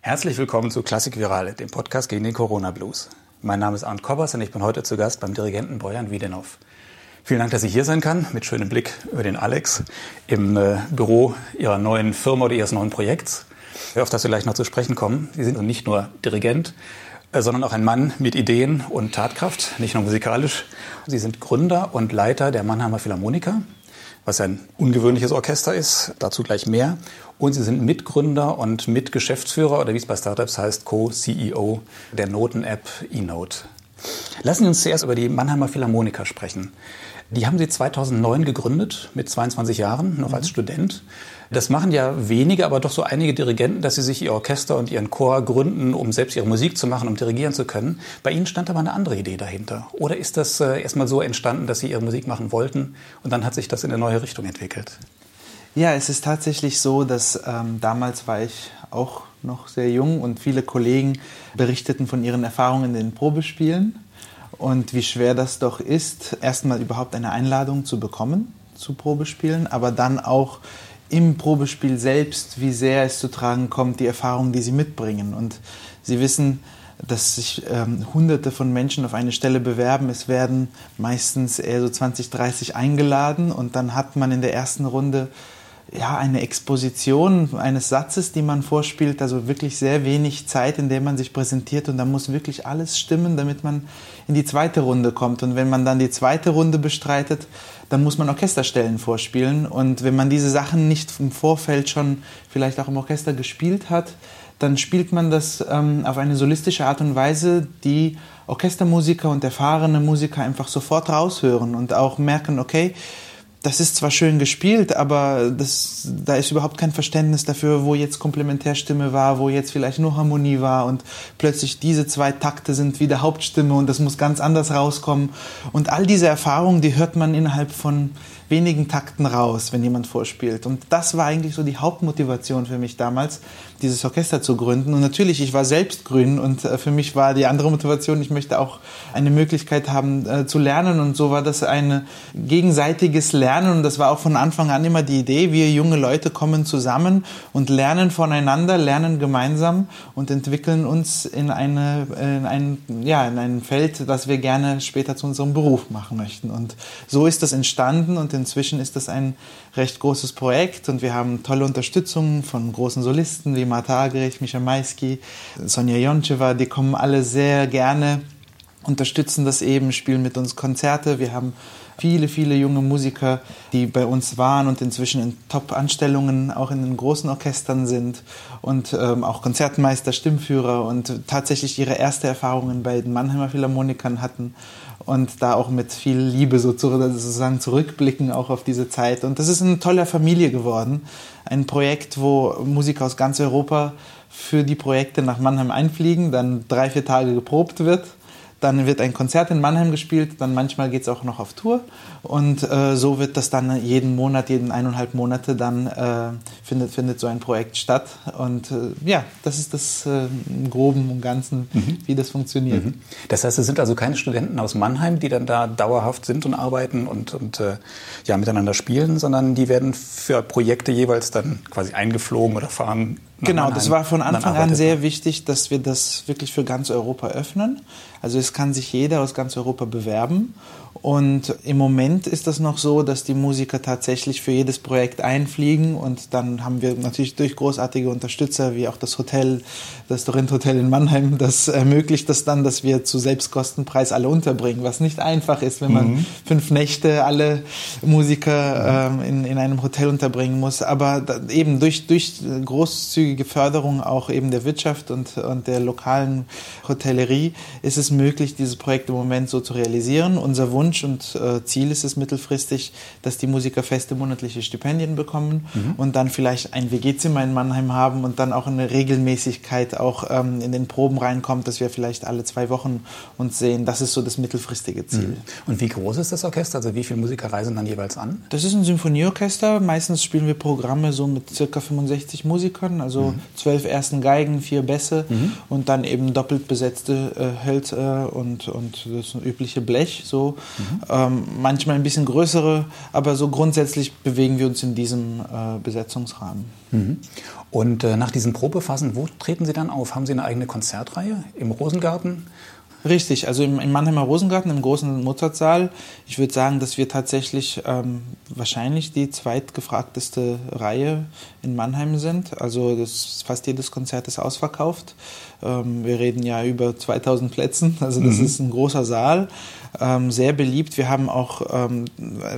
Herzlich willkommen zu Klassik Virale, dem Podcast gegen den Corona Blues. Mein Name ist Arndt Kobbers und ich bin heute zu Gast beim Dirigenten Bojan Wiedenhoff. Vielen Dank, dass ich hier sein kann, mit schönem Blick über den Alex im äh, Büro Ihrer neuen Firma oder Ihres neuen Projekts. Auf das wir gleich noch zu sprechen kommen. Sie sind nicht nur Dirigent, äh, sondern auch ein Mann mit Ideen und Tatkraft, nicht nur musikalisch. Sie sind Gründer und Leiter der Mannheimer Philharmoniker, was ein ungewöhnliches Orchester ist, dazu gleich mehr. Und Sie sind Mitgründer und Mitgeschäftsführer oder wie es bei Startups heißt, Co-CEO der Noten-App eNote. Lassen Sie uns zuerst über die Mannheimer Philharmoniker sprechen. Die haben Sie 2009 gegründet, mit 22 Jahren, noch als mhm. Student. Das machen ja wenige, aber doch so einige Dirigenten, dass sie sich ihr Orchester und ihren Chor gründen, um selbst ihre Musik zu machen, um dirigieren zu können. Bei Ihnen stand aber eine andere Idee dahinter. Oder ist das äh, erstmal so entstanden, dass Sie Ihre Musik machen wollten und dann hat sich das in eine neue Richtung entwickelt? Ja, es ist tatsächlich so, dass ähm, damals war ich auch noch sehr jung und viele Kollegen berichteten von ihren Erfahrungen in den Probespielen und wie schwer das doch ist, erstmal überhaupt eine Einladung zu bekommen zu Probespielen, aber dann auch im Probespiel selbst, wie sehr es zu tragen kommt, die Erfahrungen, die sie mitbringen. Und sie wissen, dass sich ähm, Hunderte von Menschen auf eine Stelle bewerben. Es werden meistens eher so 20, 30 eingeladen und dann hat man in der ersten Runde ja, eine Exposition eines Satzes, die man vorspielt, also wirklich sehr wenig Zeit, in der man sich präsentiert und da muss wirklich alles stimmen, damit man in die zweite Runde kommt. Und wenn man dann die zweite Runde bestreitet, dann muss man Orchesterstellen vorspielen und wenn man diese Sachen nicht im Vorfeld schon vielleicht auch im Orchester gespielt hat, dann spielt man das ähm, auf eine solistische Art und Weise, die Orchestermusiker und erfahrene Musiker einfach sofort raushören und auch merken, okay, das ist zwar schön gespielt, aber das, da ist überhaupt kein Verständnis dafür, wo jetzt Komplementärstimme war, wo jetzt vielleicht nur Harmonie war und plötzlich diese zwei Takte sind wieder Hauptstimme und das muss ganz anders rauskommen. Und all diese Erfahrungen, die hört man innerhalb von wenigen Takten raus, wenn jemand vorspielt. Und das war eigentlich so die Hauptmotivation für mich damals, dieses Orchester zu gründen. Und natürlich, ich war selbst grün und äh, für mich war die andere Motivation, ich möchte auch eine Möglichkeit haben äh, zu lernen. Und so war das ein gegenseitiges Lernen. Und das war auch von Anfang an immer die Idee, wir junge Leute kommen zusammen und lernen voneinander, lernen gemeinsam und entwickeln uns in, eine, in, ein, ja, in ein Feld, das wir gerne später zu unserem Beruf machen möchten. Und so ist das entstanden und inzwischen ist das ein recht großes Projekt und wir haben tolle Unterstützung von großen Solisten wie Marta Agrich, Mischa Maisky, Sonja Joncheva, die kommen alle sehr gerne, unterstützen das eben, spielen mit uns Konzerte. Wir haben viele, viele junge Musiker, die bei uns waren und inzwischen in Top-Anstellungen auch in den großen Orchestern sind und ähm, auch Konzertmeister, Stimmführer und tatsächlich ihre erste Erfahrungen bei den Mannheimer Philharmonikern hatten und da auch mit viel Liebe sozusagen zurückblicken auch auf diese Zeit. Und das ist eine tolle Familie geworden. Ein Projekt, wo Musiker aus ganz Europa für die Projekte nach Mannheim einfliegen, dann drei, vier Tage geprobt wird dann wird ein Konzert in Mannheim gespielt, dann manchmal geht es auch noch auf Tour und äh, so wird das dann jeden Monat, jeden eineinhalb Monate dann äh, findet, findet so ein Projekt statt und äh, ja, das ist das äh, im Groben und Ganzen, mhm. wie das funktioniert. Mhm. Das heißt, es sind also keine Studenten aus Mannheim, die dann da dauerhaft sind und arbeiten und, und äh, ja, miteinander spielen, sondern die werden für Projekte jeweils dann quasi eingeflogen oder fahren Genau, das war von Anfang an sehr wichtig, dass wir das wirklich für ganz Europa öffnen. Also es kann sich jeder aus ganz Europa bewerben und im Moment ist das noch so, dass die Musiker tatsächlich für jedes Projekt einfliegen und dann haben wir natürlich durch großartige Unterstützer wie auch das Hotel, das Dorint Hotel in Mannheim, das ermöglicht das dann, dass wir zu Selbstkostenpreis alle unterbringen, was nicht einfach ist, wenn man mhm. fünf Nächte alle Musiker ähm, in, in einem Hotel unterbringen muss. Aber da, eben durch, durch großzügige Förderung auch eben der Wirtschaft und, und der lokalen Hotellerie ist es möglich, dieses Projekt im Moment so zu realisieren. Unser Wunsch Wunsch und äh, Ziel ist es mittelfristig, dass die Musiker feste monatliche Stipendien bekommen mhm. und dann vielleicht ein WG-Zimmer in Mannheim haben und dann auch eine Regelmäßigkeit auch ähm, in den Proben reinkommt, dass wir vielleicht alle zwei Wochen uns sehen. Das ist so das mittelfristige Ziel. Mhm. Und wie groß ist das Orchester? Also wie viele Musiker reisen dann jeweils an? Das ist ein Symphonieorchester. Meistens spielen wir Programme so mit circa 65 Musikern, also mhm. zwölf ersten Geigen, vier Bässe mhm. und dann eben doppelt besetzte äh, Hölzer und, und das übliche Blech. So. Mhm. Ähm, manchmal ein bisschen größere, aber so grundsätzlich bewegen wir uns in diesem äh, Besetzungsrahmen. Mhm. Und äh, nach diesen Probephasen, wo treten Sie dann auf? Haben Sie eine eigene Konzertreihe im Rosengarten? Richtig, also im, im Mannheimer Rosengarten, im großen Mozartsaal. Ich würde sagen, dass wir tatsächlich ähm, wahrscheinlich die zweitgefragteste Reihe in Mannheim sind. Also das, fast jedes Konzert ist ausverkauft. Ähm, wir reden ja über 2000 Plätzen, also das mhm. ist ein großer Saal. Ähm, sehr beliebt. Wir haben auch ähm,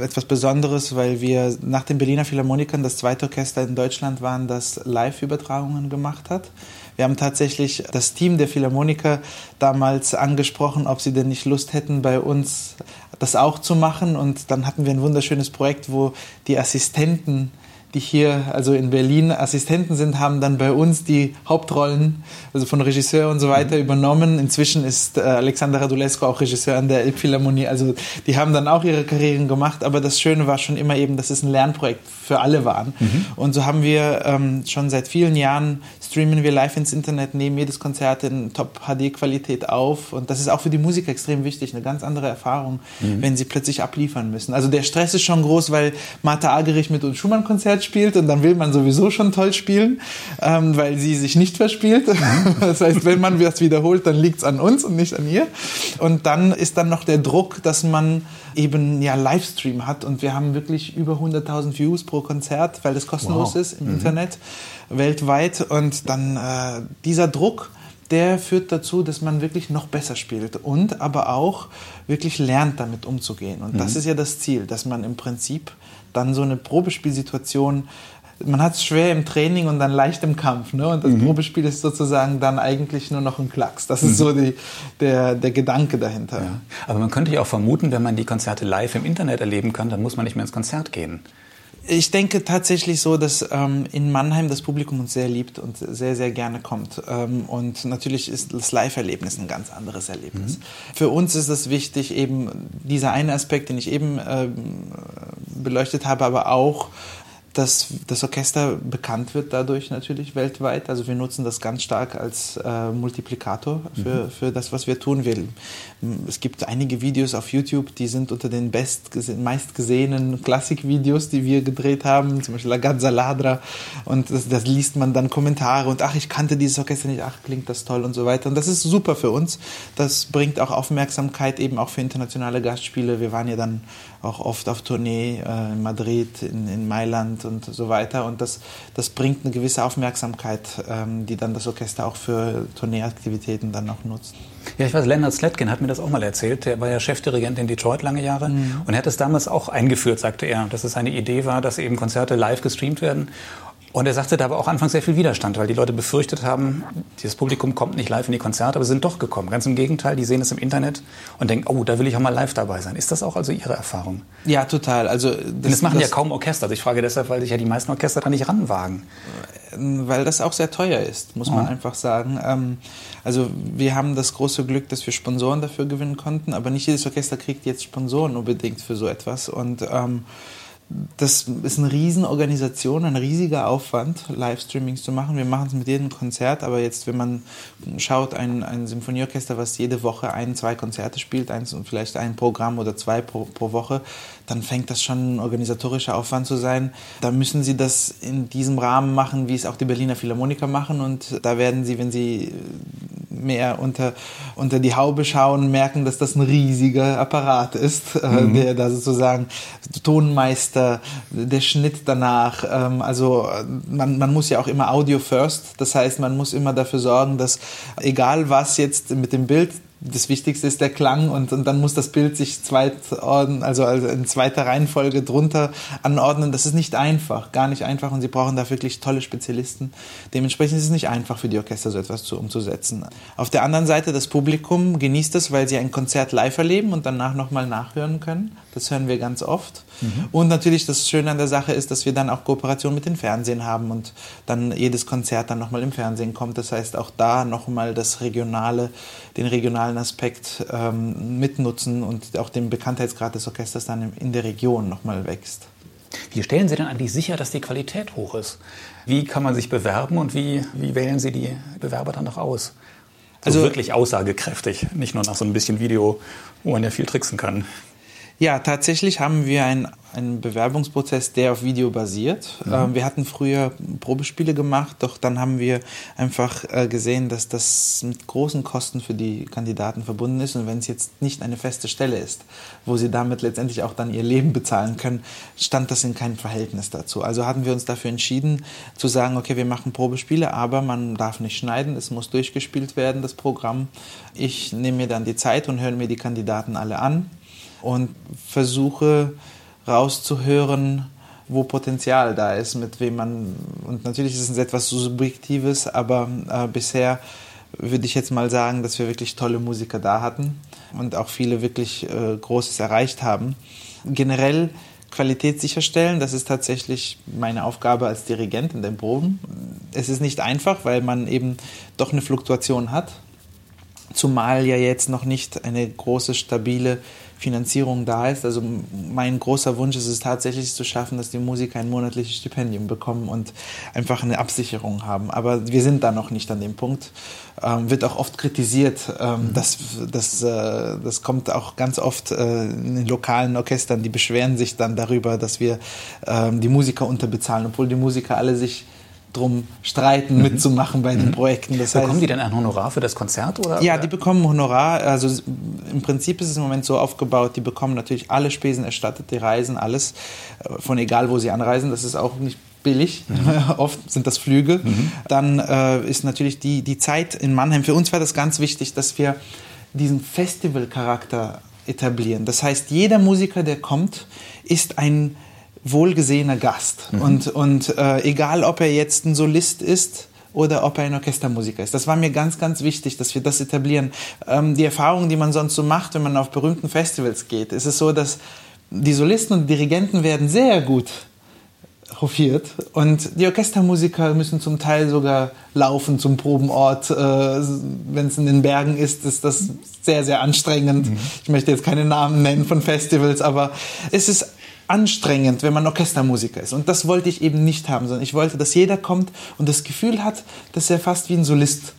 etwas Besonderes, weil wir nach den Berliner Philharmonikern das zweite Orchester in Deutschland waren, das Live-Übertragungen gemacht hat. Wir haben tatsächlich das Team der Philharmoniker damals angesprochen, ob sie denn nicht Lust hätten, bei uns das auch zu machen. Und dann hatten wir ein wunderschönes Projekt, wo die Assistenten die hier also in Berlin Assistenten sind, haben dann bei uns die Hauptrollen, also von Regisseur und so weiter mhm. übernommen. Inzwischen ist äh, Alexander Radulescu auch Regisseur an der Elbphilharmonie. Also die haben dann auch ihre Karrieren gemacht, aber das Schöne war schon immer eben, dass es ein Lernprojekt für alle war. Mhm. Und so haben wir ähm, schon seit vielen Jahren streamen wir live ins Internet, nehmen jedes Konzert in Top-HD-Qualität auf. Und das ist auch für die Musiker extrem wichtig, eine ganz andere Erfahrung, mhm. wenn sie plötzlich abliefern müssen. Also der Stress ist schon groß, weil Martha Agerich mit uns Schumann-Konzert spielt und dann will man sowieso schon toll spielen, ähm, weil sie sich nicht verspielt. Das heißt, wenn man das wiederholt, dann liegt es an uns und nicht an ihr. Und dann ist dann noch der Druck, dass man eben ja Livestream hat und wir haben wirklich über 100.000 Views pro Konzert, weil das kostenlos wow. ist im mhm. Internet weltweit und dann äh, dieser Druck, der führt dazu, dass man wirklich noch besser spielt und aber auch wirklich lernt, damit umzugehen. Und mhm. das ist ja das Ziel, dass man im Prinzip dann so eine Probespielsituation man hat es schwer im Training und dann leicht im Kampf. Ne? Und das mhm. Probespiel ist sozusagen dann eigentlich nur noch ein Klacks. Das ist mhm. so die, der, der Gedanke dahinter. Ja. Aber man könnte ja auch vermuten, wenn man die Konzerte live im Internet erleben kann, dann muss man nicht mehr ins Konzert gehen. Ich denke tatsächlich so, dass ähm, in Mannheim das Publikum uns sehr liebt und sehr, sehr gerne kommt. Ähm, und natürlich ist das Live-Erlebnis ein ganz anderes Erlebnis. Mhm. Für uns ist es wichtig, eben dieser eine Aspekt, den ich eben ähm, beleuchtet habe, aber auch dass das Orchester bekannt wird dadurch natürlich weltweit. Also wir nutzen das ganz stark als äh, Multiplikator für, mhm. für das, was wir tun. Wir, es gibt einige Videos auf YouTube, die sind unter den best, meistgesehenen Klassikvideos, die wir gedreht haben, zum Beispiel La Gazza Ladra. Und das, das, liest man dann Kommentare und ach, ich kannte dieses Orchester nicht, ach, klingt das toll und so weiter. Und das ist super für uns. Das bringt auch Aufmerksamkeit eben auch für internationale Gastspiele. Wir waren ja dann auch oft auf Tournee äh, in Madrid, in, in Mailand und, so weiter. Und das, das bringt eine gewisse Aufmerksamkeit, ähm, die dann das Orchester auch für Tourneeaktivitäten dann auch nutzt. Ja, ich weiß, Leonard Sletkin hat mir das auch mal erzählt. Der war ja Chefdirigent in Detroit lange Jahre mhm. und er hat es damals auch eingeführt, sagte er, dass es eine Idee war, dass eben Konzerte live gestreamt werden. Und er sagte, da war auch anfangs sehr viel Widerstand, weil die Leute befürchtet haben, dieses Publikum kommt nicht live in die Konzerte, aber sie sind doch gekommen. Ganz im Gegenteil, die sehen es im Internet und denken, oh, da will ich auch mal live dabei sein. Ist das auch also Ihre Erfahrung? Ja, total. Also das, Denn das machen das, ja kaum Orchester. Also ich frage deshalb, weil sich ja die meisten Orchester da nicht ranwagen. Weil das auch sehr teuer ist, muss man oh. einfach sagen. Ähm, also wir haben das große Glück, dass wir Sponsoren dafür gewinnen konnten, aber nicht jedes Orchester kriegt jetzt Sponsoren unbedingt für so etwas. Und ähm, das ist eine Riesenorganisation, ein riesiger Aufwand, Livestreamings zu machen. Wir machen es mit jedem Konzert, aber jetzt, wenn man schaut, ein, ein Symphonieorchester, was jede Woche ein, zwei Konzerte spielt, eins und vielleicht ein Programm oder zwei pro, pro Woche, dann fängt das schon ein organisatorischer Aufwand zu sein. Da müssen sie das in diesem Rahmen machen, wie es auch die Berliner Philharmoniker machen und da werden sie, wenn sie mehr unter, unter die Haube schauen, merken, dass das ein riesiger Apparat ist, äh, mhm. der da sozusagen Tonmeister, der Schnitt danach, ähm, also man, man muss ja auch immer Audio first, das heißt, man muss immer dafür sorgen, dass egal was jetzt mit dem Bild das Wichtigste ist der Klang und, und dann muss das Bild sich zweit also, also in zweiter Reihenfolge drunter anordnen. Das ist nicht einfach, gar nicht einfach und sie brauchen da wirklich tolle Spezialisten. Dementsprechend ist es nicht einfach für die Orchester so etwas zu, umzusetzen. Auf der anderen Seite, das Publikum genießt es, weil sie ein Konzert live erleben und danach nochmal nachhören können. Das hören wir ganz oft. Mhm. Und natürlich das Schöne an der Sache ist, dass wir dann auch Kooperation mit dem Fernsehen haben und dann jedes Konzert dann nochmal im Fernsehen kommt. Das heißt, auch da nochmal das regionale, den regionalen Aspekt ähm, mitnutzen und auch den Bekanntheitsgrad des Orchesters dann in der Region nochmal wächst. Wie stellen Sie denn eigentlich sicher, dass die Qualität hoch ist? Wie kann man sich bewerben und wie, wie wählen Sie die Bewerber dann noch aus? So also wirklich aussagekräftig, nicht nur nach so ein bisschen Video, wo man ja viel tricksen kann. Ja, tatsächlich haben wir einen, einen Bewerbungsprozess, der auf Video basiert. Mhm. Ähm, wir hatten früher Probespiele gemacht, doch dann haben wir einfach äh, gesehen, dass das mit großen Kosten für die Kandidaten verbunden ist. Und wenn es jetzt nicht eine feste Stelle ist, wo sie damit letztendlich auch dann ihr Leben bezahlen können, stand das in keinem Verhältnis dazu. Also hatten wir uns dafür entschieden zu sagen, okay, wir machen Probespiele, aber man darf nicht schneiden, es muss durchgespielt werden, das Programm. Ich nehme mir dann die Zeit und höre mir die Kandidaten alle an und versuche rauszuhören, wo Potenzial da ist, mit wem man, und natürlich ist es etwas Subjektives, aber äh, bisher würde ich jetzt mal sagen, dass wir wirklich tolle Musiker da hatten und auch viele wirklich äh, Großes erreicht haben. Generell Qualität sicherstellen, das ist tatsächlich meine Aufgabe als Dirigent in den Proben. Es ist nicht einfach, weil man eben doch eine Fluktuation hat, zumal ja jetzt noch nicht eine große, stabile Finanzierung da ist. Also mein großer Wunsch ist es tatsächlich zu schaffen, dass die Musiker ein monatliches Stipendium bekommen und einfach eine Absicherung haben. Aber wir sind da noch nicht an dem Punkt. Ähm, wird auch oft kritisiert. Ähm, mhm. das, das, äh, das kommt auch ganz oft äh, in den lokalen Orchestern, die beschweren sich dann darüber, dass wir ähm, die Musiker unterbezahlen, obwohl die Musiker alle sich drum streiten, mhm. mitzumachen bei den mhm. Projekten. Das bekommen heißt, die denn ein Honorar für das Konzert? Oder? Ja, die bekommen Honorar. Also im Prinzip ist es im Moment so aufgebaut, die bekommen natürlich alle Spesen erstattet, die Reisen, alles, äh, von egal wo sie anreisen. Das ist auch nicht billig. Mhm. Oft sind das Flüge. Mhm. Dann äh, ist natürlich die, die Zeit in Mannheim. Für uns war das ganz wichtig, dass wir diesen Festivalcharakter etablieren. Das heißt, jeder Musiker, der kommt, ist ein wohlgesehener Gast. Mhm. Und, und äh, egal, ob er jetzt ein Solist ist oder ob er ein Orchestermusiker ist. Das war mir ganz, ganz wichtig, dass wir das etablieren. Ähm, die Erfahrungen, die man sonst so macht, wenn man auf berühmten Festivals geht, ist es so, dass die Solisten und Dirigenten werden sehr gut hofiert und die Orchestermusiker müssen zum Teil sogar laufen zum Probenort. Äh, wenn es in den Bergen ist, ist das sehr, sehr anstrengend. Mhm. Ich möchte jetzt keine Namen nennen von Festivals, aber es ist anstrengend, wenn man Orchestermusiker ist. Und das wollte ich eben nicht haben, sondern ich wollte, dass jeder kommt und das Gefühl hat, dass er fast wie ein Solist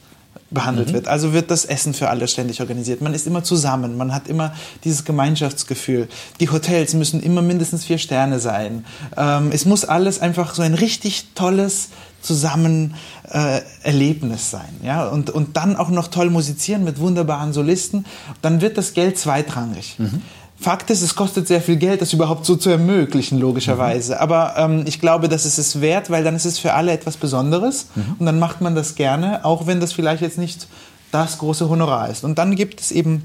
behandelt mhm. wird. Also wird das Essen für alle ständig organisiert. Man ist immer zusammen, man hat immer dieses Gemeinschaftsgefühl. Die Hotels müssen immer mindestens vier Sterne sein. Ähm, es muss alles einfach so ein richtig tolles zusammen äh, Erlebnis sein. Ja? Und, und dann auch noch toll musizieren mit wunderbaren Solisten. Dann wird das Geld zweitrangig. Mhm. Fakt ist, es kostet sehr viel Geld, das überhaupt so zu ermöglichen, logischerweise. Mhm. Aber ähm, ich glaube, das ist es wert, weil dann ist es für alle etwas Besonderes mhm. und dann macht man das gerne, auch wenn das vielleicht jetzt nicht das große Honorar ist. Und dann gibt es eben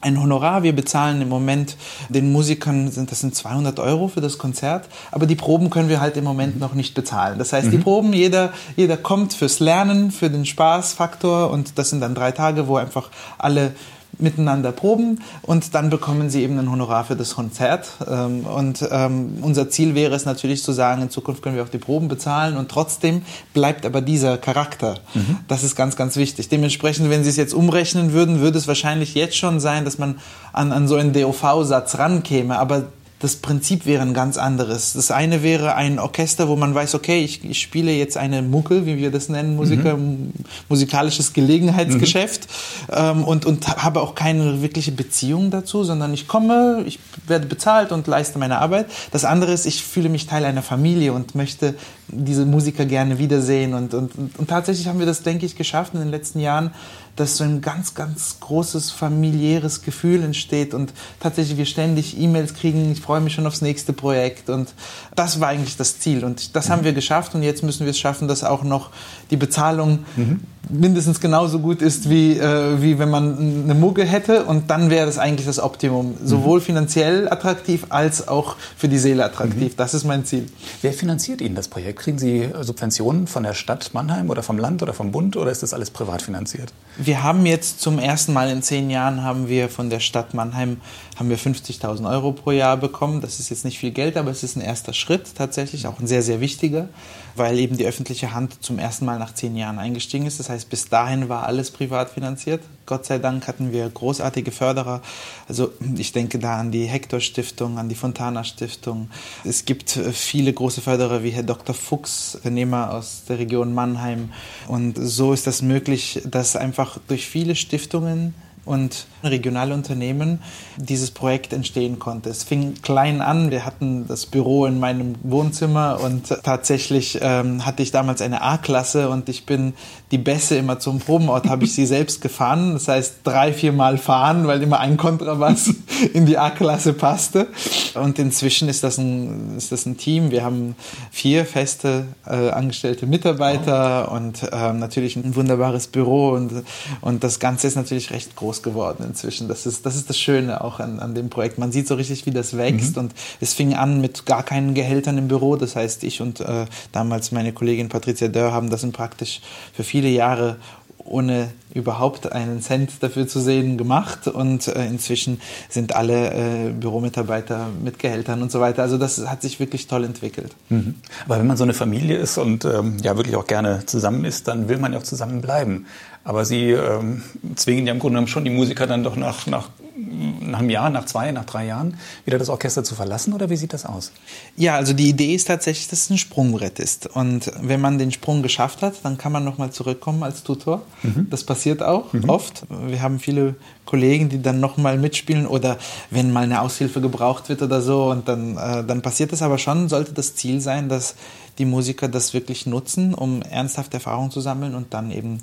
ein Honorar. Wir bezahlen im Moment den Musikern, sind, das sind 200 Euro für das Konzert, aber die Proben können wir halt im Moment mhm. noch nicht bezahlen. Das heißt, mhm. die Proben, jeder, jeder kommt fürs Lernen, für den Spaßfaktor und das sind dann drei Tage, wo einfach alle miteinander proben und dann bekommen sie eben ein Honorar für das Konzert. Ähm, und ähm, unser Ziel wäre es natürlich zu sagen, in Zukunft können wir auch die Proben bezahlen und trotzdem bleibt aber dieser Charakter. Mhm. Das ist ganz, ganz wichtig. Dementsprechend, wenn Sie es jetzt umrechnen würden, würde es wahrscheinlich jetzt schon sein, dass man an, an so einen DOV-Satz rankäme. Aber das Prinzip wäre ein ganz anderes. Das eine wäre ein Orchester, wo man weiß, okay, ich, ich spiele jetzt eine Mucke, wie wir das nennen, Musiker, mhm. musikalisches Gelegenheitsgeschäft mhm. ähm, und, und habe auch keine wirkliche Beziehung dazu, sondern ich komme, ich werde bezahlt und leiste meine Arbeit. Das andere ist, ich fühle mich Teil einer Familie und möchte diese Musiker gerne wiedersehen und, und, und, und tatsächlich haben wir das, denke ich, geschafft in den letzten Jahren, dass so ein ganz, ganz großes familiäres Gefühl entsteht und tatsächlich wir ständig E-Mails kriegen, ich freue mich schon aufs nächste Projekt und das war eigentlich das Ziel und das mhm. haben wir geschafft und jetzt müssen wir es schaffen, dass auch noch die Bezahlung mhm. mindestens genauso gut ist, wie, äh, wie wenn man eine Mugge hätte und dann wäre das eigentlich das Optimum, mhm. sowohl finanziell attraktiv als auch für die Seele attraktiv. Mhm. Das ist mein Ziel. Wer finanziert Ihnen das Projekt? Kriegen Sie Subventionen von der Stadt Mannheim oder vom Land oder vom Bund oder ist das alles privat finanziert? Wir haben jetzt zum ersten Mal in zehn Jahren haben wir von der Stadt Mannheim haben wir 50.000 Euro pro Jahr bekommen. Das ist jetzt nicht viel Geld, aber es ist ein erster Schritt tatsächlich, auch ein sehr, sehr wichtiger, weil eben die öffentliche Hand zum ersten Mal nach zehn Jahren eingestiegen ist. Das heißt, bis dahin war alles privat finanziert. Gott sei Dank hatten wir großartige Förderer. Also ich denke da an die Hector Stiftung, an die Fontana Stiftung. Es gibt äh, viele große Förderer wie Herr Dr. Fuchs, Unternehmer aus der Region Mannheim. Und so ist das möglich, dass einfach durch viele Stiftungen und regionale Unternehmen dieses Projekt entstehen konnte. Es fing klein an. Wir hatten das Büro in meinem Wohnzimmer und tatsächlich ähm, hatte ich damals eine A-Klasse und ich bin die Bässe immer zum Probenort, habe ich sie selbst gefahren. Das heißt drei, vier Mal fahren, weil immer ein Kontrabass in die A-Klasse passte. Und inzwischen ist das ein, ist das ein Team. Wir haben vier feste äh, angestellte Mitarbeiter und äh, natürlich ein wunderbares Büro und, und das Ganze ist natürlich recht groß geworden inzwischen. Das ist das, ist das Schöne auch an, an dem Projekt. Man sieht so richtig, wie das wächst. Mhm. Und es fing an mit gar keinen Gehältern im Büro. Das heißt, ich und äh, damals meine Kollegin Patricia Dörr haben das praktisch für viele Jahre ohne überhaupt einen Cent dafür zu sehen gemacht und äh, inzwischen sind alle äh, Büromitarbeiter mit Gehältern und so weiter. Also das hat sich wirklich toll entwickelt. Mhm. Aber wenn man so eine Familie ist und ähm, ja wirklich auch gerne zusammen ist, dann will man ja auch zusammen bleiben. Aber Sie ähm, zwingen ja im Grunde genommen schon die Musiker dann doch nach, nach, nach einem Jahr, nach zwei, nach drei Jahren wieder das Orchester zu verlassen oder wie sieht das aus? Ja, also die Idee ist tatsächlich, dass es ein Sprungbrett ist. Und wenn man den Sprung geschafft hat, dann kann man nochmal zurückkommen als Tutor. Mhm. Das passiert auch mhm. oft. Wir haben viele Kollegen, die dann nochmal mitspielen oder wenn mal eine Aushilfe gebraucht wird oder so und dann, äh, dann passiert das aber schon, sollte das Ziel sein, dass die Musiker das wirklich nutzen, um ernsthafte Erfahrungen zu sammeln und dann eben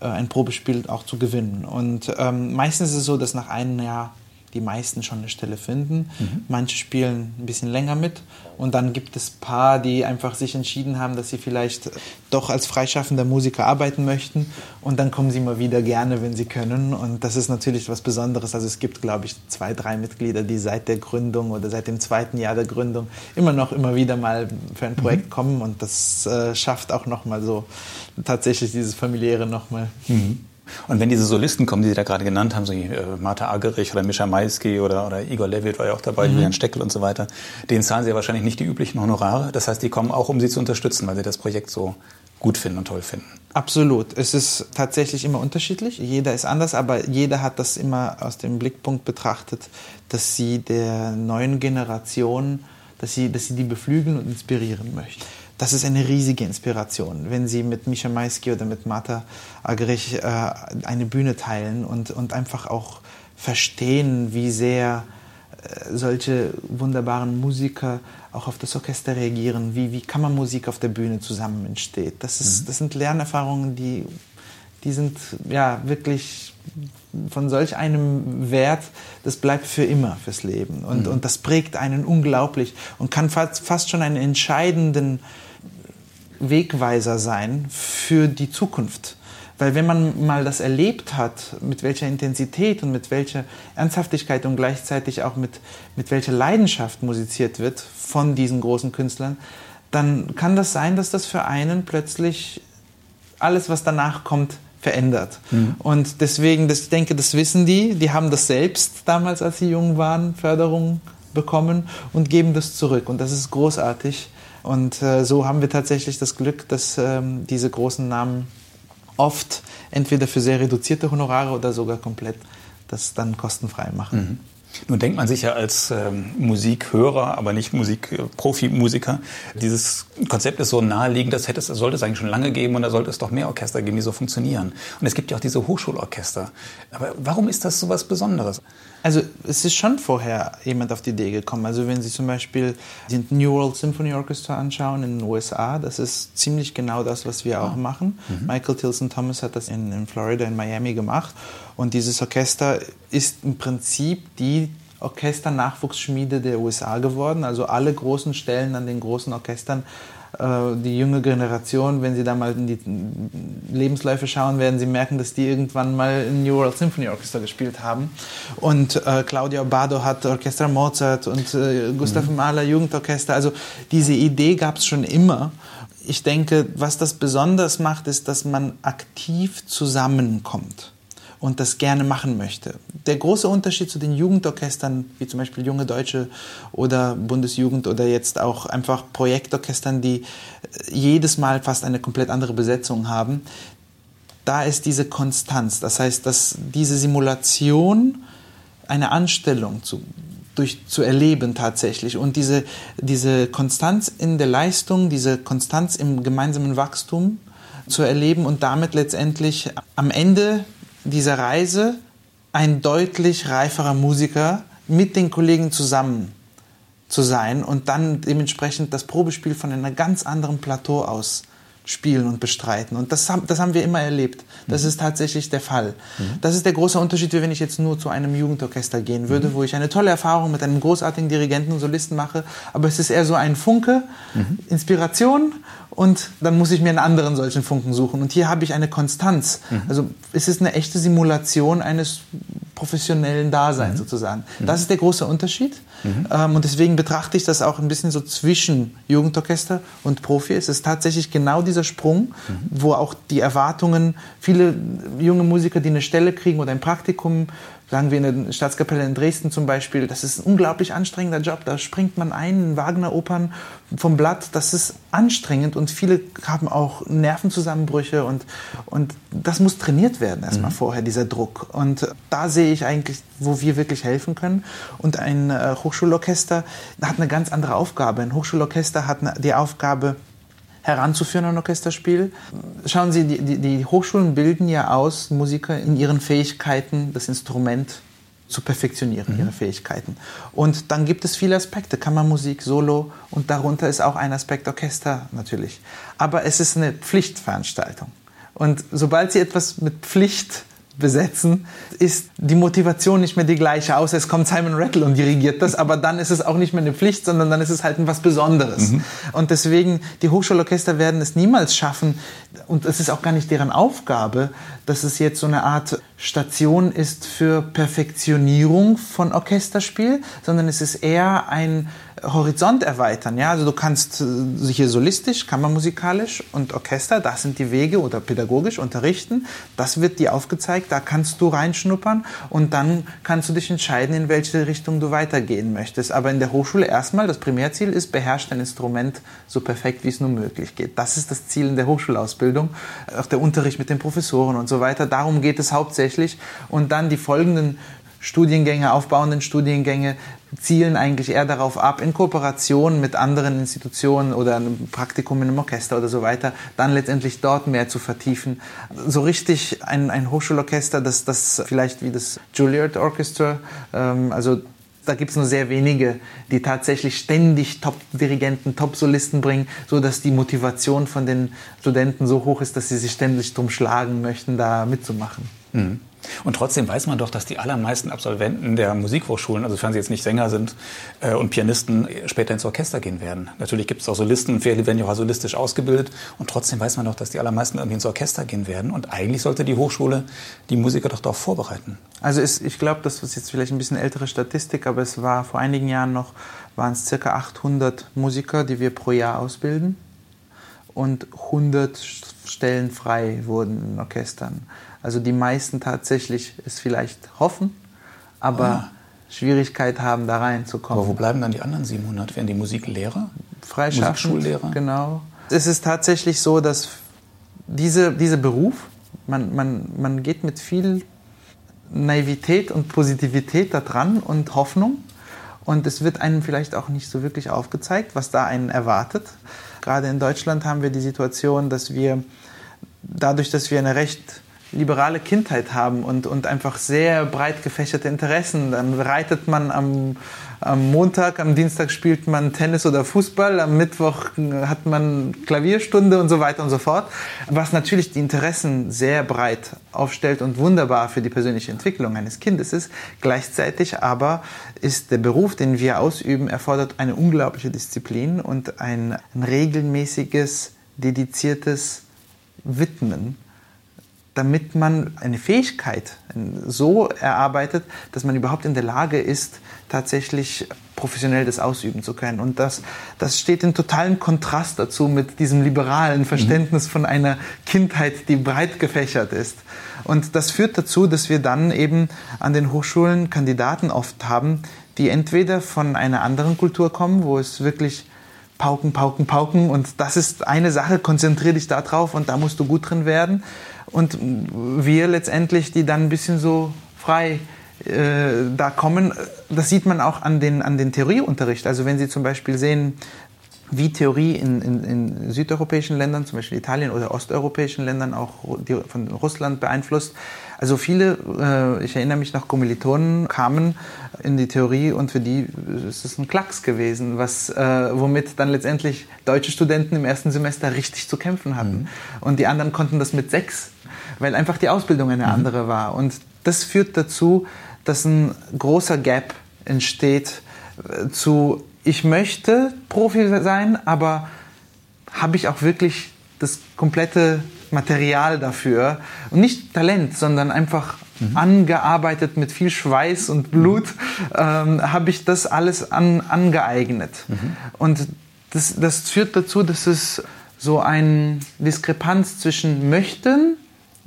ein Probespiel auch zu gewinnen. Und ähm, meistens ist es so, dass nach einem Jahr die meisten schon eine Stelle finden. Mhm. Manche spielen ein bisschen länger mit und dann gibt es ein paar, die einfach sich entschieden haben, dass sie vielleicht doch als freischaffender Musiker arbeiten möchten und dann kommen sie mal wieder gerne, wenn sie können und das ist natürlich was Besonderes. Also es gibt, glaube ich, zwei, drei Mitglieder, die seit der Gründung oder seit dem zweiten Jahr der Gründung immer noch, immer wieder mal für ein Projekt mhm. kommen und das äh, schafft auch nochmal so tatsächlich dieses familiäre nochmal. Mhm. Und wenn diese Solisten kommen, die Sie da gerade genannt haben, so wie äh, Martha Agerich oder Mischa Maisky oder, oder Igor Levit war ja auch dabei, mhm. Julian Steckel und so weiter, denen zahlen Sie ja wahrscheinlich nicht die üblichen Honorare. Das heißt, die kommen auch, um Sie zu unterstützen, weil Sie das Projekt so gut finden und toll finden. Absolut. Es ist tatsächlich immer unterschiedlich. Jeder ist anders, aber jeder hat das immer aus dem Blickpunkt betrachtet, dass sie der neuen Generation, dass sie, dass sie die beflügeln und inspirieren möchten das ist eine riesige Inspiration, wenn Sie mit Misha Maisky oder mit Marta Agrich äh, eine Bühne teilen und, und einfach auch verstehen, wie sehr äh, solche wunderbaren Musiker auch auf das Orchester reagieren, wie, wie Kammermusik auf der Bühne zusammen entsteht. Das, ist, mhm. das sind Lernerfahrungen, die, die sind ja wirklich von solch einem Wert, das bleibt für immer fürs Leben. Und, mhm. und das prägt einen unglaublich und kann fast, fast schon einen entscheidenden Wegweiser sein für die Zukunft. Weil wenn man mal das erlebt hat, mit welcher Intensität und mit welcher Ernsthaftigkeit und gleichzeitig auch mit, mit welcher Leidenschaft musiziert wird von diesen großen Künstlern, dann kann das sein, dass das für einen plötzlich alles, was danach kommt, verändert. Mhm. Und deswegen, das, ich denke, das wissen die, die haben das selbst damals, als sie jung waren, Förderung bekommen und geben das zurück. Und das ist großartig. Und äh, so haben wir tatsächlich das Glück, dass ähm, diese großen Namen oft entweder für sehr reduzierte Honorare oder sogar komplett das dann kostenfrei machen. Mhm. Nun denkt man sich ja als ähm, Musikhörer, aber nicht Musik-Profi-Musiker, dieses Konzept ist so naheliegend, das hätte es, sollte es eigentlich schon lange geben und da sollte es doch mehr Orchester geben, die so funktionieren. Und es gibt ja auch diese Hochschulorchester. Aber warum ist das so was Besonderes? Also es ist schon vorher jemand auf die Idee gekommen. Also wenn Sie zum Beispiel die New World Symphony Orchestra anschauen in den USA, das ist ziemlich genau das, was wir auch ah. machen. Mhm. Michael Tilson Thomas hat das in, in Florida, in Miami gemacht. Und dieses Orchester ist im Prinzip die Orchesternachwuchsschmiede der USA geworden. Also alle großen Stellen an den großen Orchestern äh, die junge Generation, wenn Sie da mal in die Lebensläufe schauen, werden Sie merken, dass die irgendwann mal in New World Symphony Orchestra gespielt haben. Und äh, Claudia Bado hat Orchester Mozart und äh, Gustav mhm. Mahler Jugendorchester. Also diese Idee gab es schon immer. Ich denke, was das besonders macht, ist, dass man aktiv zusammenkommt und das gerne machen möchte. Der große Unterschied zu den Jugendorchestern, wie zum Beispiel Junge Deutsche oder Bundesjugend oder jetzt auch einfach Projektorchestern, die jedes Mal fast eine komplett andere Besetzung haben, da ist diese Konstanz. Das heißt, dass diese Simulation eine Anstellung zu, durch, zu erleben tatsächlich und diese, diese Konstanz in der Leistung, diese Konstanz im gemeinsamen Wachstum zu erleben und damit letztendlich am Ende dieser Reise ein deutlich reiferer Musiker mit den Kollegen zusammen zu sein und dann dementsprechend das Probespiel von einer ganz anderen Plateau aus spielen und bestreiten. Und das, das haben wir immer erlebt. Das mhm. ist tatsächlich der Fall. Mhm. Das ist der große Unterschied, wie wenn ich jetzt nur zu einem Jugendorchester gehen würde, mhm. wo ich eine tolle Erfahrung mit einem großartigen Dirigenten und Solisten mache. Aber es ist eher so ein Funke, mhm. Inspiration und dann muss ich mir einen anderen solchen Funken suchen. Und hier habe ich eine Konstanz. Mhm. Also es ist eine echte Simulation eines professionellen Daseins mhm. sozusagen. Mhm. Das ist der große Unterschied. Mhm. Ähm, und deswegen betrachte ich das auch ein bisschen so zwischen Jugendorchester und Profi. Es ist tatsächlich genau dieser Sprung, mhm. wo auch die Erwartungen, viele junge Musiker, die eine Stelle kriegen oder ein Praktikum sagen wir in der Staatskapelle in Dresden zum Beispiel, das ist ein unglaublich anstrengender Job. Da springt man ein in Wagner-Opern vom Blatt. Das ist anstrengend und viele haben auch Nervenzusammenbrüche und, und das muss trainiert werden erstmal mhm. vorher, dieser Druck. Und da sehe ich eigentlich, wo wir wirklich helfen können. Und ein äh, Hochschulorchester hat eine ganz andere Aufgabe. Ein Hochschulorchester hat die Aufgabe, heranzuführen an Orchesterspiel. Schauen Sie, die, die, die Hochschulen bilden ja aus, Musiker in ihren Fähigkeiten, das Instrument zu perfektionieren, mhm. ihre Fähigkeiten. Und dann gibt es viele Aspekte, Kammermusik, Solo und darunter ist auch ein Aspekt Orchester natürlich. Aber es ist eine Pflichtveranstaltung. Und sobald Sie etwas mit Pflicht besetzen, ist die Motivation nicht mehr die gleiche, außer es kommt Simon Rattle und dirigiert das, aber dann ist es auch nicht mehr eine Pflicht, sondern dann ist es halt etwas Besonderes. Mhm. Und deswegen, die Hochschulorchester werden es niemals schaffen, und es ist auch gar nicht deren Aufgabe, dass es jetzt so eine Art Station ist für Perfektionierung von Orchesterspiel, sondern es ist eher ein Horizont erweitern. Ja? Also du kannst äh, hier solistisch, kammermusikalisch und Orchester, das sind die Wege oder pädagogisch unterrichten. Das wird dir aufgezeigt, da kannst du reinschnuppern und dann kannst du dich entscheiden, in welche Richtung du weitergehen möchtest. Aber in der Hochschule erstmal, das Primärziel ist, beherrscht dein Instrument so perfekt, wie es nur möglich geht. Das ist das Ziel in der Hochschulausbildung, auch der Unterricht mit den Professoren und so weiter. Darum geht es hauptsächlich. Und dann die folgenden Studiengänge, aufbauenden Studiengänge zielen eigentlich eher darauf ab, in Kooperation mit anderen Institutionen oder einem Praktikum in einem Orchester oder so weiter, dann letztendlich dort mehr zu vertiefen. So richtig ein, ein Hochschulorchester, das, das vielleicht wie das Juilliard Orchestra, ähm, also da gibt es nur sehr wenige, die tatsächlich ständig Top-Dirigenten, Top-Solisten bringen, sodass die Motivation von den Studenten so hoch ist, dass sie sich ständig drum schlagen möchten, da mitzumachen. Mhm. Und trotzdem weiß man doch, dass die allermeisten Absolventen der Musikhochschulen, also wenn sie jetzt nicht Sänger sind äh, und Pianisten, später ins Orchester gehen werden. Natürlich gibt es auch Solisten, viele werden ja auch solistisch ausgebildet. Und trotzdem weiß man doch, dass die allermeisten irgendwie ins Orchester gehen werden. Und eigentlich sollte die Hochschule die Musiker doch darauf vorbereiten. Also es, ich glaube, das ist jetzt vielleicht ein bisschen ältere Statistik, aber es war vor einigen Jahren noch, waren es circa 800 Musiker, die wir pro Jahr ausbilden. Und 100 Stellen frei wurden in Orchestern. Also die meisten tatsächlich es vielleicht hoffen, aber oh. Schwierigkeit haben, da reinzukommen. Aber wo bleiben dann die anderen 700? Werden die Musiklehrer? Freischaffend, Musikschullehrer? Genau. Es ist tatsächlich so, dass diese, dieser Beruf, man, man, man geht mit viel Naivität und Positivität da dran und Hoffnung. Und es wird einem vielleicht auch nicht so wirklich aufgezeigt, was da einen erwartet. Gerade in Deutschland haben wir die Situation, dass wir dadurch, dass wir eine recht liberale Kindheit haben und, und einfach sehr breit gefächerte Interessen. Dann reitet man am, am Montag, am Dienstag spielt man Tennis oder Fußball, am Mittwoch hat man Klavierstunde und so weiter und so fort. Was natürlich die Interessen sehr breit aufstellt und wunderbar für die persönliche Entwicklung eines Kindes ist. Gleichzeitig aber ist der Beruf, den wir ausüben, erfordert eine unglaubliche Disziplin und ein, ein regelmäßiges, dediziertes Widmen damit man eine Fähigkeit so erarbeitet, dass man überhaupt in der Lage ist, tatsächlich professionell das ausüben zu können. Und das, das steht in totalem Kontrast dazu mit diesem liberalen Verständnis mhm. von einer Kindheit, die breit gefächert ist. Und das führt dazu, dass wir dann eben an den Hochschulen Kandidaten oft haben, die entweder von einer anderen Kultur kommen, wo es wirklich pauken, pauken, pauken und das ist eine Sache, konzentriere dich da drauf und da musst du gut drin werden. Und wir letztendlich, die dann ein bisschen so frei äh, da kommen, das sieht man auch an den, an den Theorieunterricht. Also wenn Sie zum Beispiel sehen, wie Theorie in, in, in, südeuropäischen Ländern, zum Beispiel Italien oder osteuropäischen Ländern, auch von Russland beeinflusst. Also viele, äh, ich erinnere mich noch, Kommilitonen kamen in die Theorie und für die ist es ein Klacks gewesen, was, äh, womit dann letztendlich deutsche Studenten im ersten Semester richtig zu kämpfen hatten. Mhm. Und die anderen konnten das mit sechs, weil einfach die Ausbildung eine mhm. andere war. Und das führt dazu, dass ein großer Gap entsteht äh, zu, ich möchte Profi sein, aber habe ich auch wirklich das komplette Material dafür und nicht Talent, sondern einfach mhm. angearbeitet mit viel Schweiß und Blut, ähm, habe ich das alles an, angeeignet. Mhm. Und das, das führt dazu, dass es so eine Diskrepanz zwischen möchten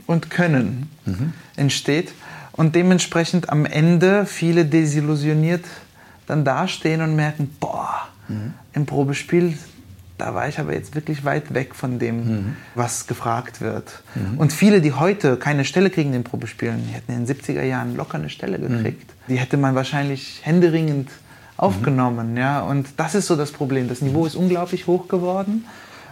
und können mhm. entsteht und dementsprechend am Ende viele desillusioniert dann dastehen und merken, boah, mhm. im Probespiel, da war ich aber jetzt wirklich weit weg von dem, mhm. was gefragt wird. Mhm. Und viele, die heute keine Stelle kriegen in den Probespielen, die hätten in den 70er Jahren locker eine Stelle gekriegt. Die hätte man wahrscheinlich händeringend aufgenommen. Ja? Und das ist so das Problem. Das Niveau ist unglaublich hoch geworden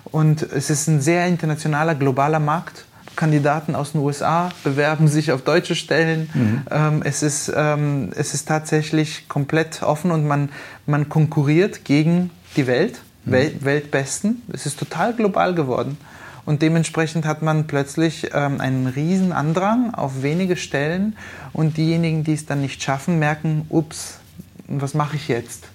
und es ist ein sehr internationaler, globaler Markt. Kandidaten aus den USA bewerben sich auf deutsche Stellen. Mhm. Ähm, es, ist, ähm, es ist tatsächlich komplett offen und man, man konkurriert gegen die Welt, mhm. Welt, Weltbesten. Es ist total global geworden. Und dementsprechend hat man plötzlich ähm, einen riesen Andrang auf wenige Stellen und diejenigen, die es dann nicht schaffen, merken, ups, was mache ich jetzt?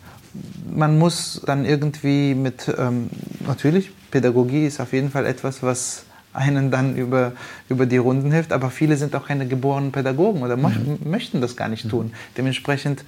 Man muss dann irgendwie mit, ähm, natürlich, Pädagogie ist auf jeden Fall etwas, was einen dann über, über die Runden hilft. Aber viele sind auch keine geborenen Pädagogen oder mhm. möchten das gar nicht tun. Dementsprechend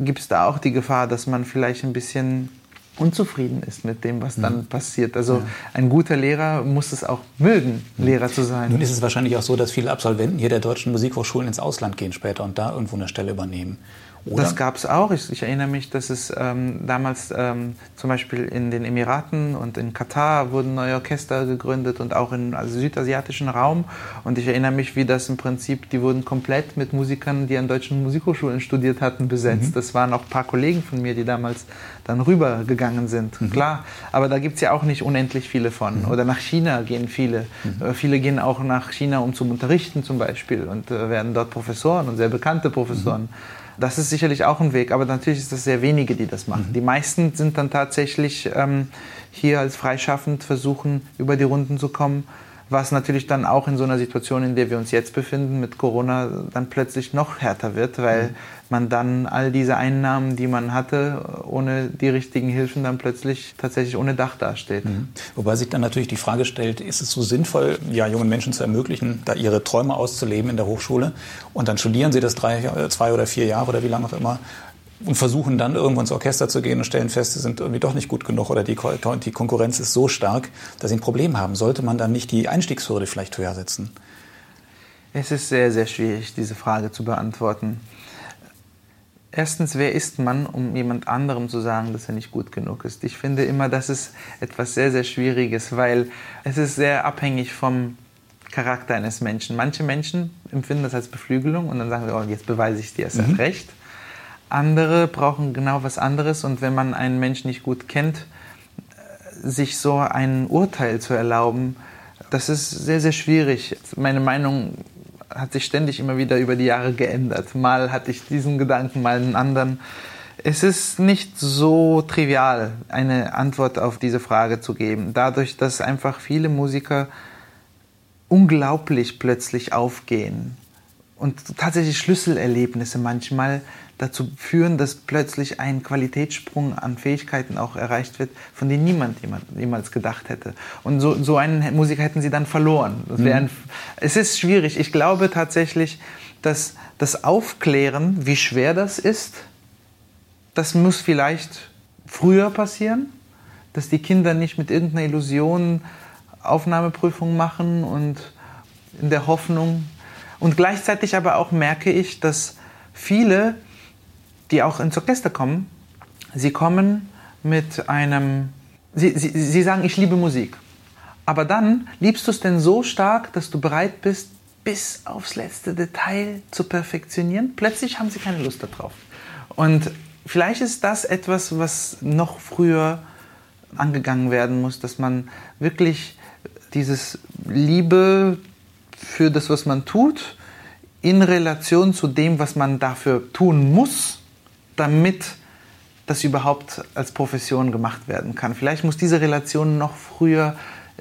gibt es da auch die Gefahr, dass man vielleicht ein bisschen unzufrieden ist mit dem, was dann mhm. passiert. Also ja. ein guter Lehrer muss es auch mögen, mhm. Lehrer zu sein. Nun ist es wahrscheinlich auch so, dass viele Absolventen hier der deutschen Musikhochschulen ins Ausland gehen später und da irgendwo eine Stelle übernehmen. Oder? Das gab es auch. Ich, ich, erinnere mich, dass es ähm, damals ähm, zum Beispiel in den Emiraten und in Katar wurden neue Orchester gegründet und auch im also südasiatischen Raum. Und ich erinnere mich, wie das im Prinzip, die wurden komplett mit Musikern, die an deutschen Musikhochschulen studiert hatten, besetzt. Mhm. Das waren auch ein paar Kollegen von mir, die damals dann rübergegangen sind. Mhm. Klar, aber da gibt es ja auch nicht unendlich viele von. Mhm. Oder nach China gehen viele. Mhm. Äh, viele gehen auch nach China, um zu unterrichten zum Beispiel und äh, werden dort Professoren und sehr bekannte Professoren. Das ist sicherlich auch ein Weg, aber natürlich ist das sehr wenige, die das machen. Mhm. Die meisten sind dann tatsächlich ähm, hier als freischaffend versuchen, über die Runden zu kommen was natürlich dann auch in so einer Situation, in der wir uns jetzt befinden, mit Corona dann plötzlich noch härter wird, weil mhm. Man dann all diese Einnahmen, die man hatte, ohne die richtigen Hilfen dann plötzlich tatsächlich ohne Dach dasteht. Mhm. Wobei sich dann natürlich die Frage stellt, ist es so sinnvoll, ja, jungen Menschen zu ermöglichen, da ihre Träume auszuleben in der Hochschule und dann studieren sie das drei, zwei oder vier Jahre oder wie lange auch immer und versuchen dann irgendwo ins Orchester zu gehen und stellen fest, sie sind irgendwie doch nicht gut genug oder die, die Konkurrenz ist so stark, dass sie ein Problem haben. Sollte man dann nicht die Einstiegshürde vielleicht höher setzen? Es ist sehr, sehr schwierig, diese Frage zu beantworten. Erstens, wer ist man, um jemand anderem zu sagen, dass er nicht gut genug ist? Ich finde immer, das ist etwas sehr, sehr Schwieriges, weil es ist sehr abhängig vom Charakter eines Menschen. Manche Menschen empfinden das als Beflügelung und dann sagen sie, oh, jetzt beweise ich dir es mhm. recht. Andere brauchen genau was anderes und wenn man einen Menschen nicht gut kennt, sich so ein Urteil zu erlauben, das ist sehr, sehr schwierig. Meine Meinung hat sich ständig immer wieder über die Jahre geändert. Mal hatte ich diesen Gedanken, mal einen anderen. Es ist nicht so trivial, eine Antwort auf diese Frage zu geben. Dadurch, dass einfach viele Musiker unglaublich plötzlich aufgehen und tatsächlich Schlüsselerlebnisse manchmal dazu führen, dass plötzlich ein Qualitätssprung an Fähigkeiten auch erreicht wird, von denen niemand jemals gedacht hätte. Und so, so einen Musiker hätten sie dann verloren. Mhm. Ein, es ist schwierig. Ich glaube tatsächlich, dass das Aufklären, wie schwer das ist, das muss vielleicht früher passieren, dass die Kinder nicht mit irgendeiner Illusion Aufnahmeprüfung machen und in der Hoffnung. Und gleichzeitig aber auch merke ich, dass viele die auch ins Orchester kommen, sie kommen mit einem, sie, sie, sie sagen, ich liebe Musik. Aber dann liebst du es denn so stark, dass du bereit bist, bis aufs letzte Detail zu perfektionieren. Plötzlich haben sie keine Lust darauf. Und vielleicht ist das etwas, was noch früher angegangen werden muss, dass man wirklich dieses Liebe für das, was man tut, in Relation zu dem, was man dafür tun muss, damit das überhaupt als Profession gemacht werden kann. Vielleicht muss diese Relation noch früher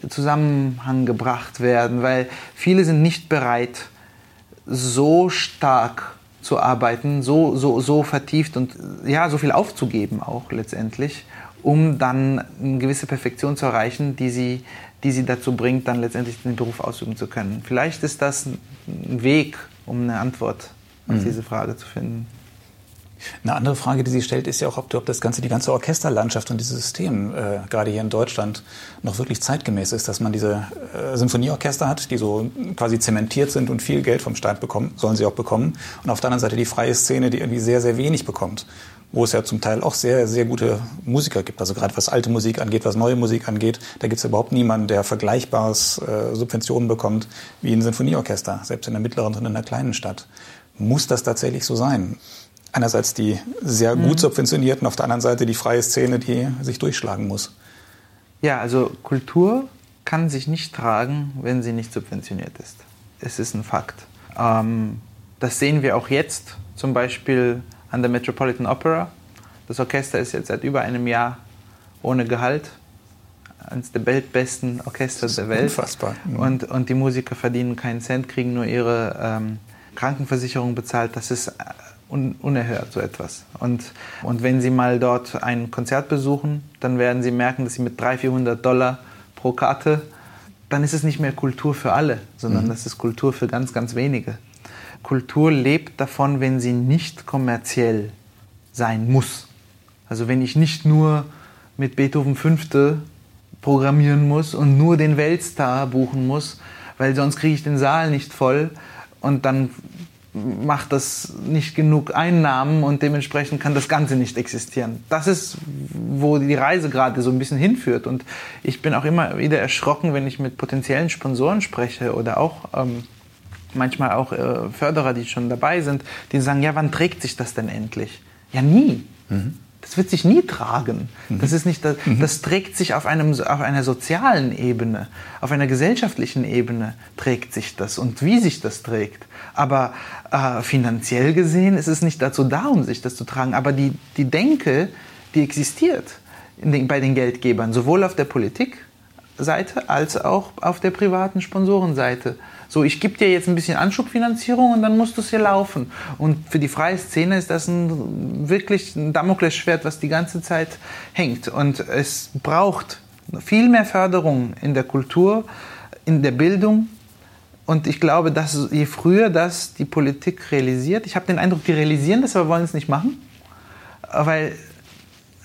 Zusammenhang gebracht werden, weil viele sind nicht bereit, so stark zu arbeiten, so, so, so vertieft und ja, so viel aufzugeben auch letztendlich, um dann eine gewisse Perfektion zu erreichen, die sie, die sie dazu bringt, dann letztendlich den Beruf ausüben zu können. Vielleicht ist das ein Weg, um eine Antwort auf mhm. diese Frage zu finden. Eine andere Frage, die sie stellt, ist ja auch, ob, ob das ganze, die ganze Orchesterlandschaft und dieses System, äh, gerade hier in Deutschland, noch wirklich zeitgemäß ist, dass man diese äh, Symphonieorchester hat, die so quasi zementiert sind und viel Geld vom Staat bekommen, sollen sie auch bekommen. Und auf der anderen Seite die freie Szene, die irgendwie sehr, sehr wenig bekommt. Wo es ja zum Teil auch sehr, sehr gute Musiker gibt. Also gerade was alte Musik angeht, was neue Musik angeht, da gibt es überhaupt niemanden, der vergleichbares äh, Subventionen bekommt wie ein Sinfonieorchester, selbst in der mittleren und in der kleinen Stadt. Muss das tatsächlich so sein? einerseits die sehr gut mhm. subventionierten, auf der anderen Seite die freie Szene, die sich durchschlagen muss. Ja, also Kultur kann sich nicht tragen, wenn sie nicht subventioniert ist. Es ist ein Fakt. Ähm, das sehen wir auch jetzt, zum Beispiel an der Metropolitan Opera. Das Orchester ist jetzt seit über einem Jahr ohne Gehalt. Eines der weltbesten Orchester der Welt. Unfassbar. Mhm. Und, und die Musiker verdienen keinen Cent, kriegen nur ihre ähm, Krankenversicherung bezahlt. Das ist un unerhört, so etwas. Und, und wenn Sie mal dort ein Konzert besuchen, dann werden Sie merken, dass Sie mit 300, 400 Dollar pro Karte, dann ist es nicht mehr Kultur für alle, sondern mhm. das ist Kultur für ganz, ganz wenige. Kultur lebt davon, wenn sie nicht kommerziell sein muss. Also wenn ich nicht nur mit Beethoven Fünfte programmieren muss und nur den Weltstar buchen muss, weil sonst kriege ich den Saal nicht voll und dann macht das nicht genug Einnahmen und dementsprechend kann das Ganze nicht existieren. Das ist, wo die Reise gerade so ein bisschen hinführt. Und ich bin auch immer wieder erschrocken, wenn ich mit potenziellen Sponsoren spreche oder auch ähm, manchmal auch äh, Förderer, die schon dabei sind, die sagen, ja, wann trägt sich das denn endlich? Ja, nie. Mhm. Das wird sich nie tragen. Mhm. Das, ist nicht, das, mhm. das trägt sich auf, einem, auf einer sozialen Ebene, auf einer gesellschaftlichen Ebene trägt sich das und wie sich das trägt. Aber äh, finanziell gesehen ist es nicht dazu da, um sich das zu tragen. Aber die, die Denke, die existiert den, bei den Geldgebern, sowohl auf der Politikseite als auch auf der privaten Sponsorenseite. So, ich gebe dir jetzt ein bisschen Anschubfinanzierung und dann musst du es hier laufen. Und für die freie Szene ist das ein, wirklich ein Damoklesschwert, was die ganze Zeit hängt. Und es braucht viel mehr Förderung in der Kultur, in der Bildung. Und ich glaube, dass je früher das die Politik realisiert, ich habe den Eindruck, die realisieren das, aber wollen es nicht machen. Weil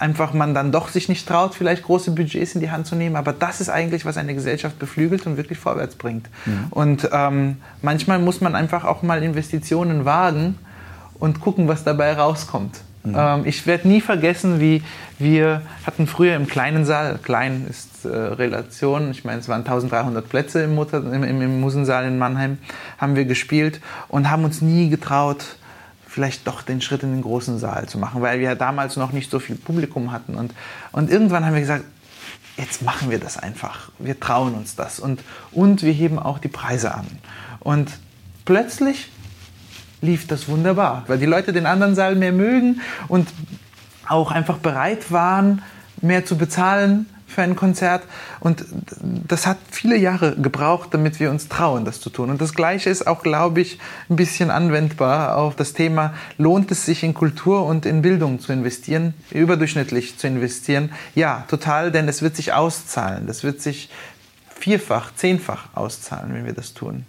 einfach man dann doch sich nicht traut, vielleicht große Budgets in die Hand zu nehmen. Aber das ist eigentlich, was eine Gesellschaft beflügelt und wirklich vorwärts bringt. Mhm. Und ähm, manchmal muss man einfach auch mal Investitionen wagen und gucken, was dabei rauskommt. Mhm. Ähm, ich werde nie vergessen, wie wir hatten früher im kleinen Saal, klein ist äh, Relation, ich meine, es waren 1300 Plätze im, Mutter, im, im Musensaal in Mannheim, haben wir gespielt und haben uns nie getraut, vielleicht doch den Schritt in den großen Saal zu machen, weil wir damals noch nicht so viel Publikum hatten. Und, und irgendwann haben wir gesagt, jetzt machen wir das einfach. Wir trauen uns das. Und, und wir heben auch die Preise an. Und plötzlich lief das wunderbar, weil die Leute den anderen Saal mehr mögen und auch einfach bereit waren, mehr zu bezahlen für ein Konzert. Und das hat viele Jahre gebraucht, damit wir uns trauen, das zu tun. Und das Gleiche ist auch, glaube ich, ein bisschen anwendbar auf das Thema, lohnt es sich in Kultur und in Bildung zu investieren, überdurchschnittlich zu investieren? Ja, total, denn es wird sich auszahlen. Das wird sich vierfach, zehnfach auszahlen, wenn wir das tun.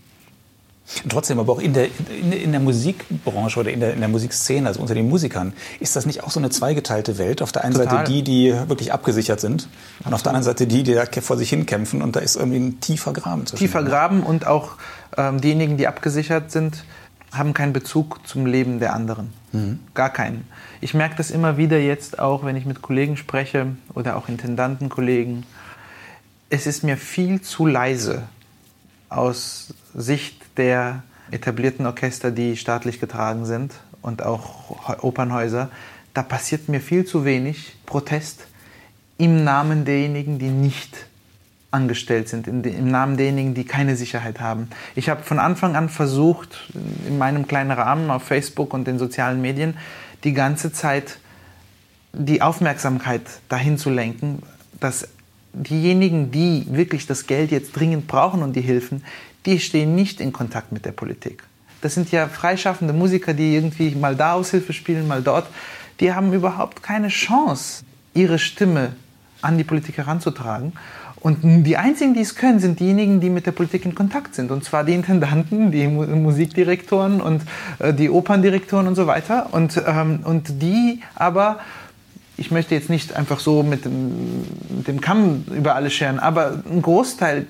Trotzdem, aber auch in der, in, in, der Musikbranche oder in der, in der Musikszene, also unter den Musikern, ist das nicht auch so eine zweigeteilte Welt? Auf der einen Total. Seite die, die wirklich abgesichert sind Absolut. und auf der anderen Seite die, die da vor sich hin kämpfen und da ist irgendwie ein tiefer Graben zwischen. Tiefer Graben und auch ähm, diejenigen, die abgesichert sind, haben keinen Bezug zum Leben der anderen. Mhm. Gar keinen. Ich merke das immer wieder jetzt auch, wenn ich mit Kollegen spreche oder auch Intendantenkollegen. Es ist mir viel zu leise aus Sicht der etablierten Orchester, die staatlich getragen sind und auch Opernhäuser, da passiert mir viel zu wenig Protest im Namen derjenigen, die nicht angestellt sind, im Namen derjenigen, die keine Sicherheit haben. Ich habe von Anfang an versucht, in meinem kleinen Rahmen auf Facebook und den sozialen Medien, die ganze Zeit die Aufmerksamkeit dahin zu lenken, dass diejenigen, die wirklich das Geld jetzt dringend brauchen und die Hilfen, die stehen nicht in Kontakt mit der Politik. Das sind ja freischaffende Musiker, die irgendwie mal da Aushilfe spielen, mal dort. Die haben überhaupt keine Chance, ihre Stimme an die Politik heranzutragen. Und die einzigen, die es können, sind diejenigen, die mit der Politik in Kontakt sind. Und zwar die Intendanten, die Musikdirektoren und äh, die Operndirektoren und so weiter. Und, ähm, und die aber, ich möchte jetzt nicht einfach so mit dem, mit dem Kamm über alle scheren, aber ein Großteil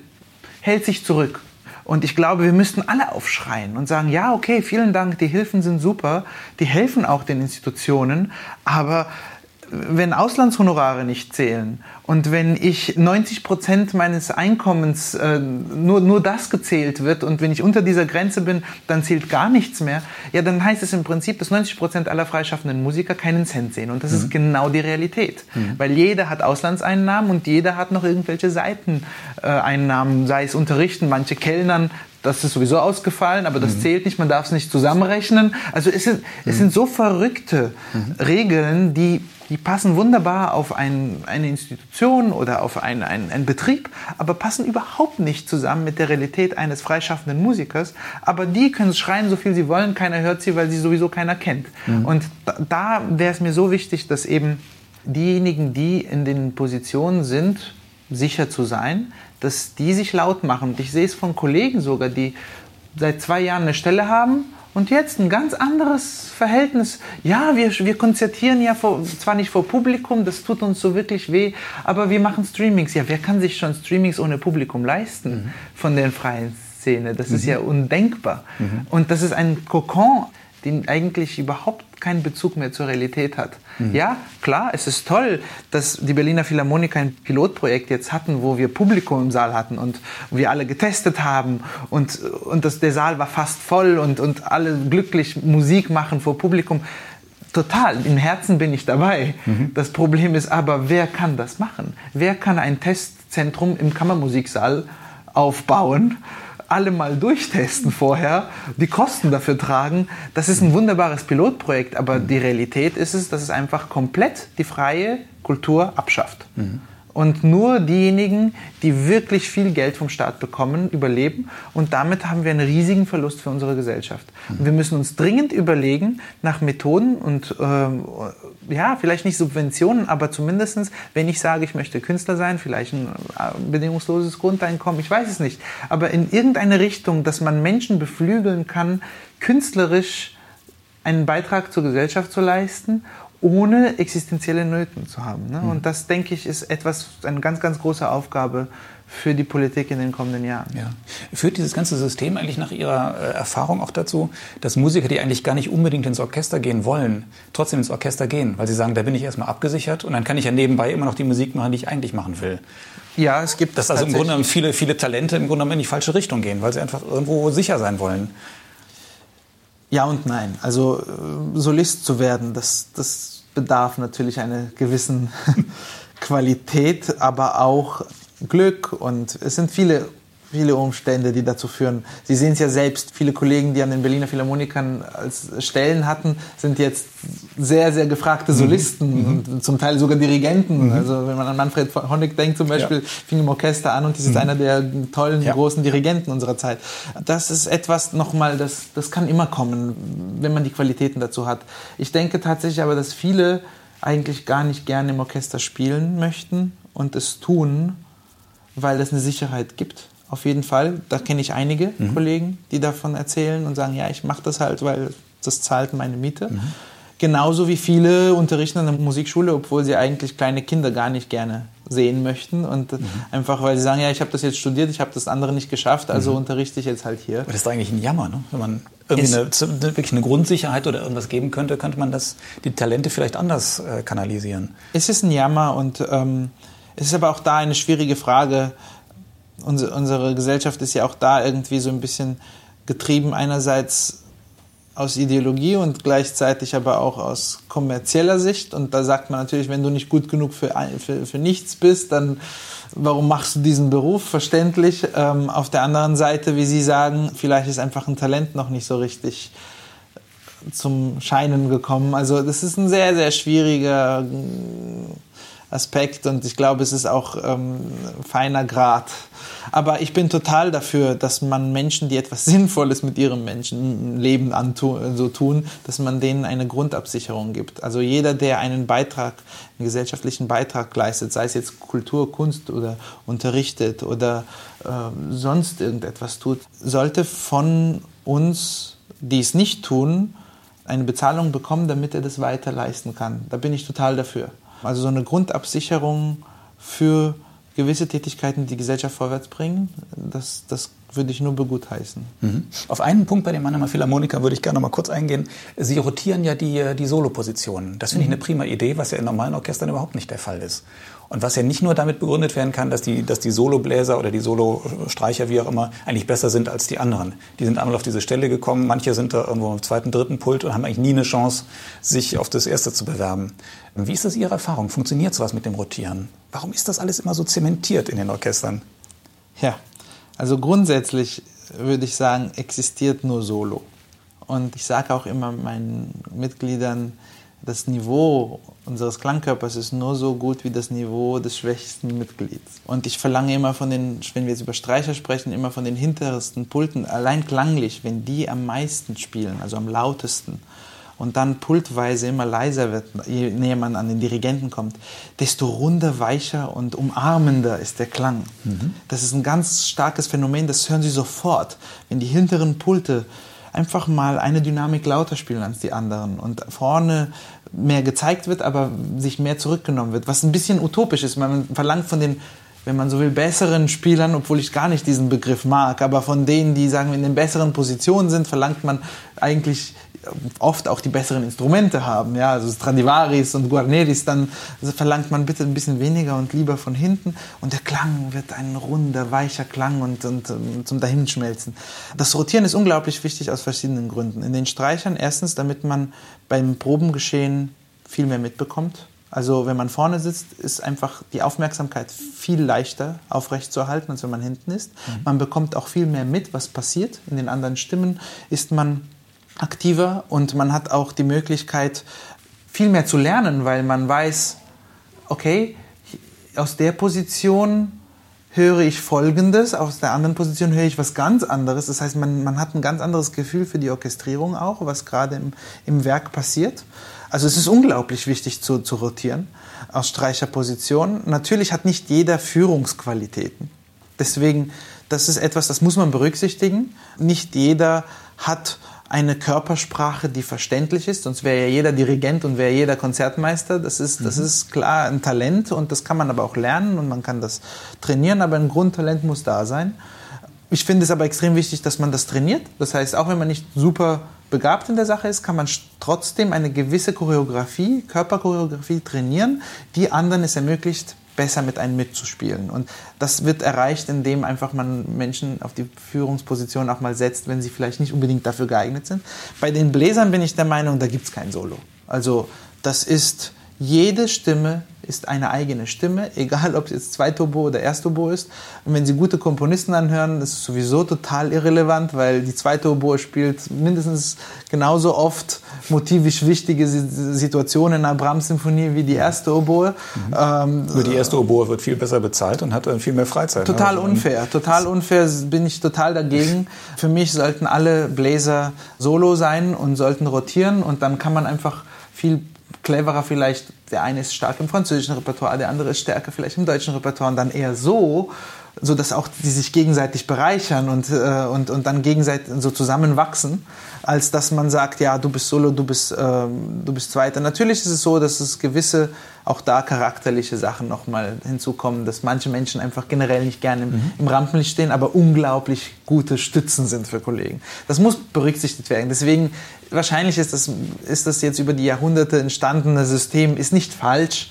hält sich zurück und ich glaube, wir müssten alle aufschreien und sagen, ja, okay, vielen Dank, die Hilfen sind super, die helfen auch den Institutionen, aber wenn Auslandshonorare nicht zählen und wenn ich 90 Prozent meines Einkommens äh, nur, nur das gezählt wird und wenn ich unter dieser Grenze bin, dann zählt gar nichts mehr, ja, dann heißt es im Prinzip, dass 90 Prozent aller freischaffenden Musiker keinen Cent sehen. Und das mhm. ist genau die Realität. Mhm. Weil jeder hat Auslandseinnahmen und jeder hat noch irgendwelche Seiteneinnahmen, sei es Unterrichten, manche Kellnern, das ist sowieso ausgefallen, aber das mhm. zählt nicht, man darf es nicht zusammenrechnen. Also es sind, es sind so verrückte mhm. Regeln, die die passen wunderbar auf ein, eine Institution oder auf einen, einen, Betrieb, aber passen überhaupt nicht zusammen mit der Realität eines freischaffenden Musikers. Aber die können schreien, so viel sie wollen, keiner hört sie, weil sie sowieso keiner kennt. Mhm. Und da, da wäre es mir so wichtig, dass eben diejenigen, die in den Positionen sind, sicher zu sein, dass die sich laut machen. Ich sehe es von Kollegen sogar, die seit zwei Jahren eine Stelle haben und jetzt ein ganz anderes Verhältnis. Ja, wir, wir konzertieren ja vor, zwar nicht vor Publikum, das tut uns so wirklich weh, aber wir machen Streamings. Ja, wer kann sich schon Streamings ohne Publikum leisten mhm. von den freien Szene? Das mhm. ist ja undenkbar. Mhm. Und das ist ein Kokon, den eigentlich überhaupt keinen Bezug mehr zur Realität hat. Mhm. Ja, klar, es ist toll, dass die Berliner Philharmoniker ein Pilotprojekt jetzt hatten, wo wir Publikum im Saal hatten und wir alle getestet haben und, und das, der Saal war fast voll und, und alle glücklich Musik machen vor Publikum. Total, im Herzen bin ich dabei. Mhm. Das Problem ist aber, wer kann das machen? Wer kann ein Testzentrum im Kammermusiksaal aufbauen? Alle mal durchtesten vorher, die Kosten dafür tragen. Das ist ein wunderbares Pilotprojekt, aber die Realität ist es, dass es einfach komplett die freie Kultur abschafft. Mhm. Und nur diejenigen, die wirklich viel Geld vom Staat bekommen, überleben. Und damit haben wir einen riesigen Verlust für unsere Gesellschaft. Und wir müssen uns dringend überlegen nach Methoden und äh, ja, vielleicht nicht Subventionen, aber zumindestens, wenn ich sage, ich möchte Künstler sein, vielleicht ein äh, bedingungsloses Grundeinkommen, ich weiß es nicht. Aber in irgendeine Richtung, dass man Menschen beflügeln kann, künstlerisch einen Beitrag zur Gesellschaft zu leisten ohne existenzielle Nöten zu haben. Ne? Mhm. Und das, denke ich, ist etwas, eine ganz, ganz große Aufgabe für die Politik in den kommenden Jahren. Ja. Führt dieses ganze System eigentlich nach Ihrer äh, Erfahrung auch dazu, dass Musiker, die eigentlich gar nicht unbedingt ins Orchester gehen wollen, trotzdem ins Orchester gehen, weil sie sagen, da bin ich erstmal abgesichert und dann kann ich ja nebenbei immer noch die Musik machen, die ich eigentlich machen will. Ja, es gibt Dass also im Grunde viele, viele Talente im Grunde in die falsche Richtung gehen, weil sie einfach irgendwo sicher sein wollen. Ja und nein. Also äh, Solist zu werden, das, das bedarf natürlich einer gewissen Qualität, aber auch Glück und es sind viele viele Umstände, die dazu führen. Sie sehen es ja selbst, viele Kollegen, die an den Berliner Philharmonikern als Stellen hatten, sind jetzt sehr, sehr gefragte mhm. Solisten mhm. und zum Teil sogar Dirigenten. Mhm. Also wenn man an Manfred Honeck denkt zum Beispiel, ja. fing im Orchester an und das ist mhm. einer der tollen, ja. großen Dirigenten unserer Zeit. Das ist etwas nochmal, das, das kann immer kommen, wenn man die Qualitäten dazu hat. Ich denke tatsächlich aber, dass viele eigentlich gar nicht gerne im Orchester spielen möchten und es tun, weil es eine Sicherheit gibt auf jeden Fall. Da kenne ich einige mhm. Kollegen, die davon erzählen und sagen, ja, ich mache das halt, weil das zahlt meine Miete. Mhm. Genauso wie viele unterrichten an der Musikschule, obwohl sie eigentlich kleine Kinder gar nicht gerne sehen möchten und mhm. einfach weil sie sagen, ja, ich habe das jetzt studiert, ich habe das andere nicht geschafft, also mhm. unterrichte ich jetzt halt hier. Aber das ist eigentlich ein Jammer, ne? wenn man irgendwie eine, wirklich eine Grundsicherheit oder irgendwas geben könnte, könnte man das, die Talente vielleicht anders äh, kanalisieren. Es ist ein Jammer und ähm, es ist aber auch da eine schwierige Frage, unsere, unsere Gesellschaft ist ja auch da irgendwie so ein bisschen getrieben einerseits aus Ideologie und gleichzeitig aber auch aus kommerzieller Sicht. Und da sagt man natürlich, wenn du nicht gut genug für, für, für nichts bist, dann warum machst du diesen Beruf? Verständlich. Ähm, auf der anderen Seite, wie Sie sagen, vielleicht ist einfach ein Talent noch nicht so richtig zum Scheinen gekommen. Also das ist ein sehr, sehr schwieriger Aspekt und ich glaube, es ist auch ähm, feiner Grad. Aber ich bin total dafür, dass man Menschen, die etwas Sinnvolles mit ihrem Menschenleben so tun, dass man denen eine Grundabsicherung gibt. Also jeder, der einen Beitrag, einen gesellschaftlichen Beitrag leistet, sei es jetzt Kultur, Kunst oder unterrichtet oder äh, sonst irgendetwas tut, sollte von uns, die es nicht tun, eine Bezahlung bekommen, damit er das weiter leisten kann. Da bin ich total dafür. Also so eine Grundabsicherung für gewisse Tätigkeiten, die die Gesellschaft vorwärts bringen, das, das würde ich nur begutheißen. Mhm. Auf einen Punkt bei dem Mannheimer Philharmoniker würde ich gerne noch mal kurz eingehen. Sie rotieren ja die, die Solopositionen. Das finde mhm. ich eine prima Idee, was ja in normalen Orchestern überhaupt nicht der Fall ist. Und was ja nicht nur damit begründet werden kann, dass die, dass die Solobläser oder die Solostreicher, wie auch immer, eigentlich besser sind als die anderen. Die sind einmal auf diese Stelle gekommen, manche sind da irgendwo im zweiten, dritten Pult und haben eigentlich nie eine Chance, sich auf das erste zu bewerben. Wie ist das Ihre Erfahrung? Funktioniert sowas mit dem Rotieren? Warum ist das alles immer so zementiert in den Orchestern? Ja, also grundsätzlich würde ich sagen, existiert nur Solo. Und ich sage auch immer meinen Mitgliedern, das Niveau unseres Klangkörpers ist nur so gut wie das Niveau des schwächsten Mitglieds. Und ich verlange immer von den, wenn wir jetzt über Streicher sprechen, immer von den hintersten Pulten, allein klanglich, wenn die am meisten spielen, also am lautesten, und dann pultweise immer leiser wird, je näher man an den Dirigenten kommt, desto runder, weicher und umarmender ist der Klang. Mhm. Das ist ein ganz starkes Phänomen, das hören Sie sofort. Wenn die hinteren Pulte einfach mal eine Dynamik lauter spielen als die anderen und vorne mehr gezeigt wird, aber sich mehr zurückgenommen wird, was ein bisschen utopisch ist. Man verlangt von den wenn man so will, besseren Spielern, obwohl ich gar nicht diesen Begriff mag, aber von denen, die sagen, in den besseren Positionen sind, verlangt man eigentlich oft auch die besseren Instrumente haben, ja, also Stradivaris und Guarneris, dann verlangt man bitte ein bisschen weniger und lieber von hinten und der Klang wird ein runder, weicher Klang und, und, und zum Dahinschmelzen. Das Rotieren ist unglaublich wichtig aus verschiedenen Gründen. In den Streichern erstens, damit man beim Probengeschehen viel mehr mitbekommt. Also wenn man vorne sitzt, ist einfach die Aufmerksamkeit viel leichter aufrechtzuerhalten, als wenn man hinten ist. Mhm. Man bekommt auch viel mehr mit, was passiert. In den anderen Stimmen ist man aktiver und man hat auch die Möglichkeit, viel mehr zu lernen, weil man weiß, okay, aus der Position höre ich Folgendes, aus der anderen Position höre ich was ganz anderes. Das heißt, man, man hat ein ganz anderes Gefühl für die Orchestrierung auch, was gerade im, im Werk passiert. Also es ist unglaublich wichtig zu, zu rotieren aus Streicherposition. Natürlich hat nicht jeder Führungsqualitäten. Deswegen, das ist etwas, das muss man berücksichtigen. Nicht jeder hat eine Körpersprache, die verständlich ist, sonst wäre ja jeder Dirigent und wäre jeder Konzertmeister. Das ist, das mhm. ist klar ein Talent und das kann man aber auch lernen und man kann das trainieren, aber ein Grundtalent muss da sein. Ich finde es aber extrem wichtig, dass man das trainiert. Das heißt, auch wenn man nicht super begabt in der Sache ist, kann man trotzdem eine gewisse Choreografie, Körperchoreografie trainieren, die anderen es ermöglicht, besser mit einem mitzuspielen. Und das wird erreicht, indem einfach man Menschen auf die Führungsposition auch mal setzt, wenn sie vielleicht nicht unbedingt dafür geeignet sind. Bei den Bläsern bin ich der Meinung, da gibt es kein Solo. Also das ist Jede Stimme ist eine eigene Stimme, egal ob es jetzt Zweiturbo oder Erstturbo ist. Und wenn Sie gute Komponisten anhören, ist es sowieso total irrelevant, weil die Zweiturbo spielt mindestens genauso oft motivisch wichtige Situationen in einer Brahms-Symphonie wie die erste Oboe. Mhm. Ähm, Nur die erste Oboe wird viel besser bezahlt und hat dann viel mehr Freizeit. Ne? Total ne? unfair, total unfair bin ich total dagegen. Für mich sollten alle Bläser solo sein und sollten rotieren und dann kann man einfach viel cleverer vielleicht, der eine ist stark im französischen Repertoire, der andere ist stärker vielleicht im deutschen Repertoire und dann eher so, so dass auch die sich gegenseitig bereichern und, äh, und, und dann gegenseitig so zusammenwachsen, als dass man sagt, ja, du bist Solo, du bist, ähm, du bist Zweiter. Natürlich ist es so, dass es gewisse, auch da charakterliche Sachen nochmal hinzukommen, dass manche Menschen einfach generell nicht gerne im, mhm. im Rampenlicht stehen, aber unglaublich gute Stützen sind für Kollegen. Das muss berücksichtigt werden. Deswegen, wahrscheinlich ist das, ist das jetzt über die Jahrhunderte entstandene System, ist nicht falsch,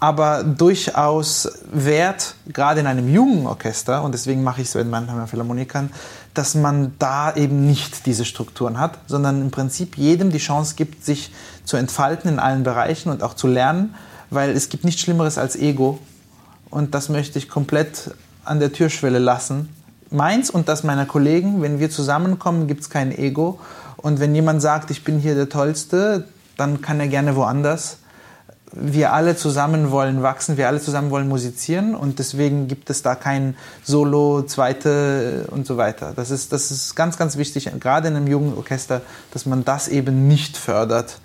aber durchaus wert, gerade in einem jungen Orchester, und deswegen mache ich es so in Mannheimer Philharmonikern, dass man da eben nicht diese Strukturen hat, sondern im Prinzip jedem die Chance gibt, sich zu entfalten in allen Bereichen und auch zu lernen, weil es gibt nichts Schlimmeres als Ego. Und das möchte ich komplett an der Türschwelle lassen. Meins und das meiner Kollegen, wenn wir zusammenkommen, gibt es kein Ego. Und wenn jemand sagt, ich bin hier der Tollste, dann kann er gerne woanders wir alle zusammen wollen wachsen, wir alle zusammen wollen musizieren und deswegen gibt es da kein Solo, Zweite und so weiter. Das ist, das ist ganz, ganz wichtig, gerade in einem jungen Orchester, dass man das eben nicht fördert.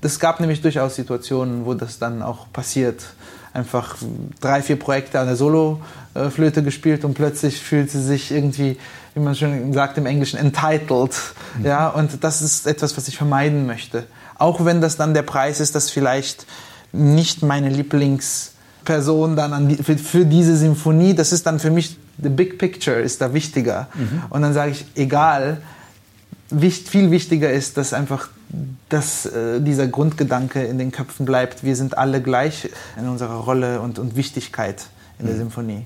Es gab nämlich durchaus Situationen, wo das dann auch passiert. Einfach drei, vier Projekte an der Solo-Flöte gespielt und plötzlich fühlt sie sich irgendwie, wie man schon sagt im Englischen, entitled. Mhm. Ja, und das ist etwas, was ich vermeiden möchte. Auch wenn das dann der Preis ist, dass vielleicht nicht meine Lieblingsperson dann an, für, für, diese Symphonie. Das ist dann für mich, the big picture ist da wichtiger. Mhm. Und dann sage ich, egal, wichtig, viel wichtiger ist, dass einfach dass äh, dieser Grundgedanke in den Köpfen bleibt. Wir sind alle gleich in unserer Rolle und, und Wichtigkeit in mhm. der Symphonie.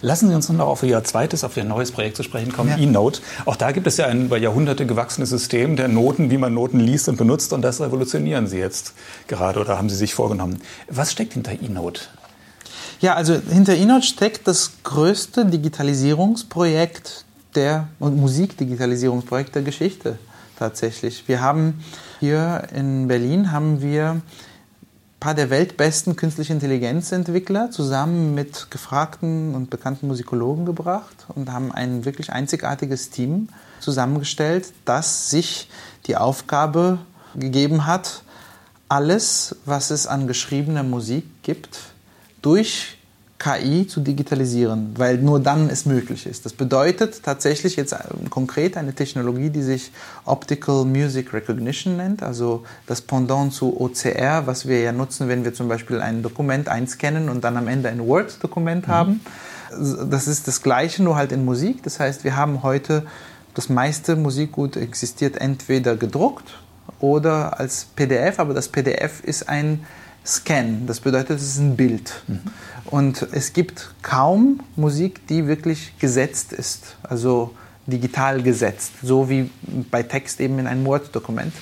Lassen Sie uns noch auf Ihr zweites, auf Ihr neues Projekt zu sprechen kommen, ja. E-Note. Auch da gibt es ja ein über Jahrhunderte gewachsenes System der Noten, wie man Noten liest und benutzt. Und das revolutionieren Sie jetzt gerade oder haben Sie sich vorgenommen. Was steckt hinter E-Note? Ja, also hinter E-Note steckt das größte Digitalisierungsprojekt der und Musikdigitalisierungsprojekt der Geschichte tatsächlich. Wir haben hier in Berlin haben wir paar der weltbesten künstliche Intelligenzentwickler zusammen mit gefragten und bekannten Musikologen gebracht und haben ein wirklich einzigartiges Team zusammengestellt, das sich die Aufgabe gegeben hat, alles, was es an geschriebener Musik gibt, durch KI zu digitalisieren, weil nur dann es möglich ist. Das bedeutet tatsächlich jetzt ähm, konkret eine Technologie, die sich Optical Music Recognition nennt, also das Pendant zu OCR, was wir ja nutzen, wenn wir zum Beispiel ein Dokument einscannen und dann am Ende ein Word-Dokument mhm. haben. Das ist das Gleiche, nur halt in Musik. Das heißt, wir haben heute das meiste Musikgut existiert entweder gedruckt oder als PDF, aber das PDF ist ein Scan. Das bedeutet, es ist ein Bild. Und es gibt kaum Musik, die wirklich gesetzt ist, also digital gesetzt, so wie bei Text eben in einem Word-Dokument.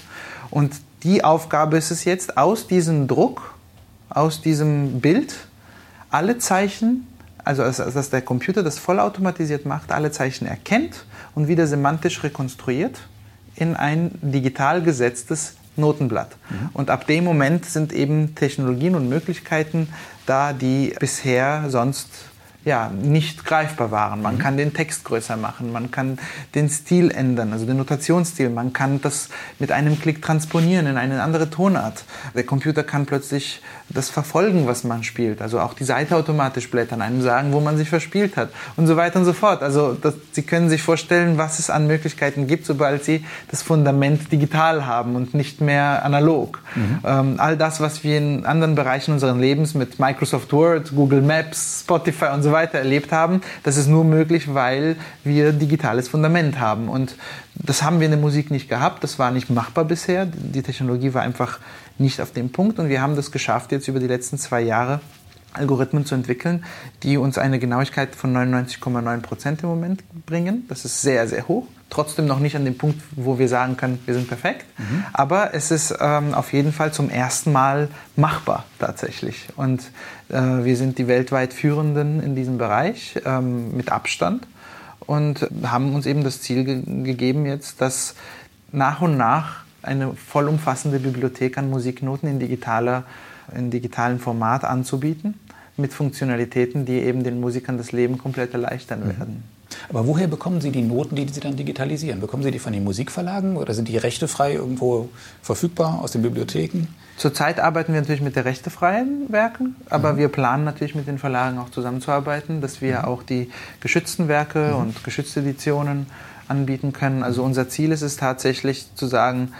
Und die Aufgabe ist es jetzt, aus diesem Druck, aus diesem Bild, alle Zeichen, also dass der Computer das vollautomatisiert macht, alle Zeichen erkennt und wieder semantisch rekonstruiert in ein digital gesetztes Notenblatt. Mhm. Und ab dem Moment sind eben Technologien und Möglichkeiten da, die bisher sonst ja, nicht greifbar waren. Man mhm. kann den Text größer machen, man kann den Stil ändern, also den Notationsstil, man kann das mit einem Klick transponieren in eine andere Tonart. Der Computer kann plötzlich das verfolgen, was man spielt, also auch die Seite automatisch blättern, einem sagen, wo man sich verspielt hat und so weiter und so fort. Also das, Sie können sich vorstellen, was es an Möglichkeiten gibt, sobald Sie das Fundament digital haben und nicht mehr analog. Mhm. Ähm, all das, was wir in anderen Bereichen unseres Lebens mit Microsoft Word, Google Maps, Spotify und so weiter erlebt haben, das ist nur möglich, weil wir digitales Fundament haben. Und das haben wir in der Musik nicht gehabt, das war nicht machbar bisher. Die Technologie war einfach nicht auf dem Punkt und wir haben das geschafft, jetzt über die letzten zwei Jahre Algorithmen zu entwickeln, die uns eine Genauigkeit von 99,9 Prozent im Moment bringen. Das ist sehr, sehr hoch. Trotzdem noch nicht an dem Punkt, wo wir sagen können, wir sind perfekt. Mhm. Aber es ist ähm, auf jeden Fall zum ersten Mal machbar tatsächlich. Und wir sind die weltweit Führenden in diesem Bereich ähm, mit Abstand und haben uns eben das Ziel ge gegeben jetzt, dass nach und nach eine vollumfassende Bibliothek an Musiknoten in digitaler in digitalen Format anzubieten, mit Funktionalitäten, die eben den Musikern das Leben komplett erleichtern mhm. werden. Aber woher bekommen Sie die Noten, die Sie dann digitalisieren? Bekommen Sie die von den Musikverlagen oder sind die rechtefrei irgendwo verfügbar aus den Bibliotheken? Zurzeit arbeiten wir natürlich mit den rechtefreien Werken, aber mhm. wir planen natürlich mit den Verlagen auch zusammenzuarbeiten, dass wir mhm. auch die geschützten Werke mhm. und geschützte Editionen anbieten können. Also unser Ziel ist es tatsächlich zu sagen,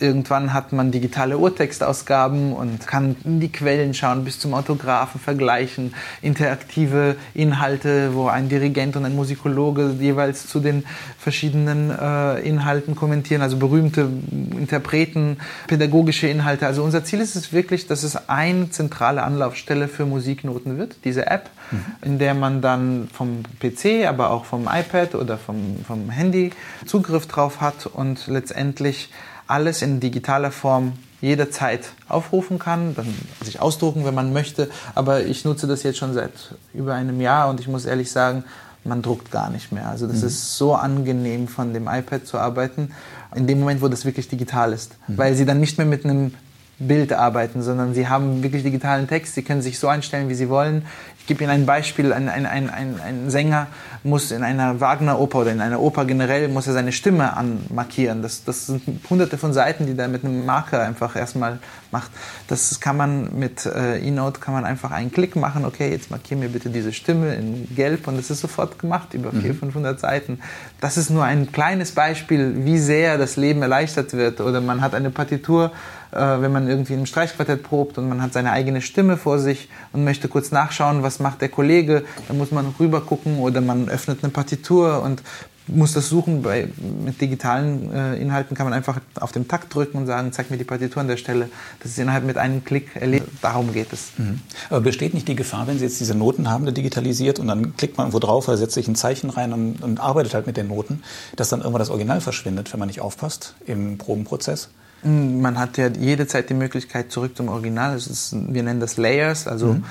Irgendwann hat man digitale Urtextausgaben und kann in die Quellen schauen, bis zum Autografen vergleichen, interaktive Inhalte, wo ein Dirigent und ein Musikologe jeweils zu den verschiedenen äh, Inhalten kommentieren, also berühmte Interpreten, pädagogische Inhalte. Also unser Ziel ist es wirklich, dass es eine zentrale Anlaufstelle für Musiknoten wird, diese App, mhm. in der man dann vom PC, aber auch vom iPad oder vom, vom Handy Zugriff drauf hat und letztendlich alles in digitaler Form jederzeit aufrufen kann, dann sich ausdrucken, wenn man möchte. Aber ich nutze das jetzt schon seit über einem Jahr und ich muss ehrlich sagen, man druckt gar nicht mehr. Also das mhm. ist so angenehm, von dem iPad zu arbeiten, in dem Moment, wo das wirklich digital ist. Mhm. Weil sie dann nicht mehr mit einem Bild arbeiten, sondern sie haben wirklich digitalen Text. Sie können sich so einstellen, wie sie wollen. Ich gebe Ihnen ein Beispiel. Ein, ein, ein, ein, Sänger muss in einer Wagner-Oper oder in einer Oper generell muss er seine Stimme anmarkieren. Das, das sind hunderte von Seiten, die er mit einem Marker einfach erstmal macht. Das kann man mit äh, eNote kann man einfach einen Klick machen. Okay, jetzt markiere mir bitte diese Stimme in Gelb und das ist sofort gemacht über mhm. 400, 500 Seiten. Das ist nur ein kleines Beispiel, wie sehr das Leben erleichtert wird. Oder man hat eine Partitur äh, wenn man irgendwie im Streichquartett probt und man hat seine eigene Stimme vor sich und möchte kurz nachschauen, was macht der Kollege, dann muss man rüber gucken oder man öffnet eine Partitur und muss das suchen. Bei, mit digitalen äh, Inhalten kann man einfach auf den Takt drücken und sagen, zeig mir die Partitur an der Stelle. Das ist innerhalb mit einem Klick erledigt. Darum geht es. Mhm. Aber besteht nicht die Gefahr, wenn Sie jetzt diese Noten haben, digitalisiert und dann klickt man irgendwo drauf oder setzt sich ein Zeichen rein und, und arbeitet halt mit den Noten, dass dann irgendwann das Original verschwindet, wenn man nicht aufpasst im Probenprozess? Man hat ja jede Zeit die Möglichkeit zurück zum Original. Ist, wir nennen das Layers. Also mhm.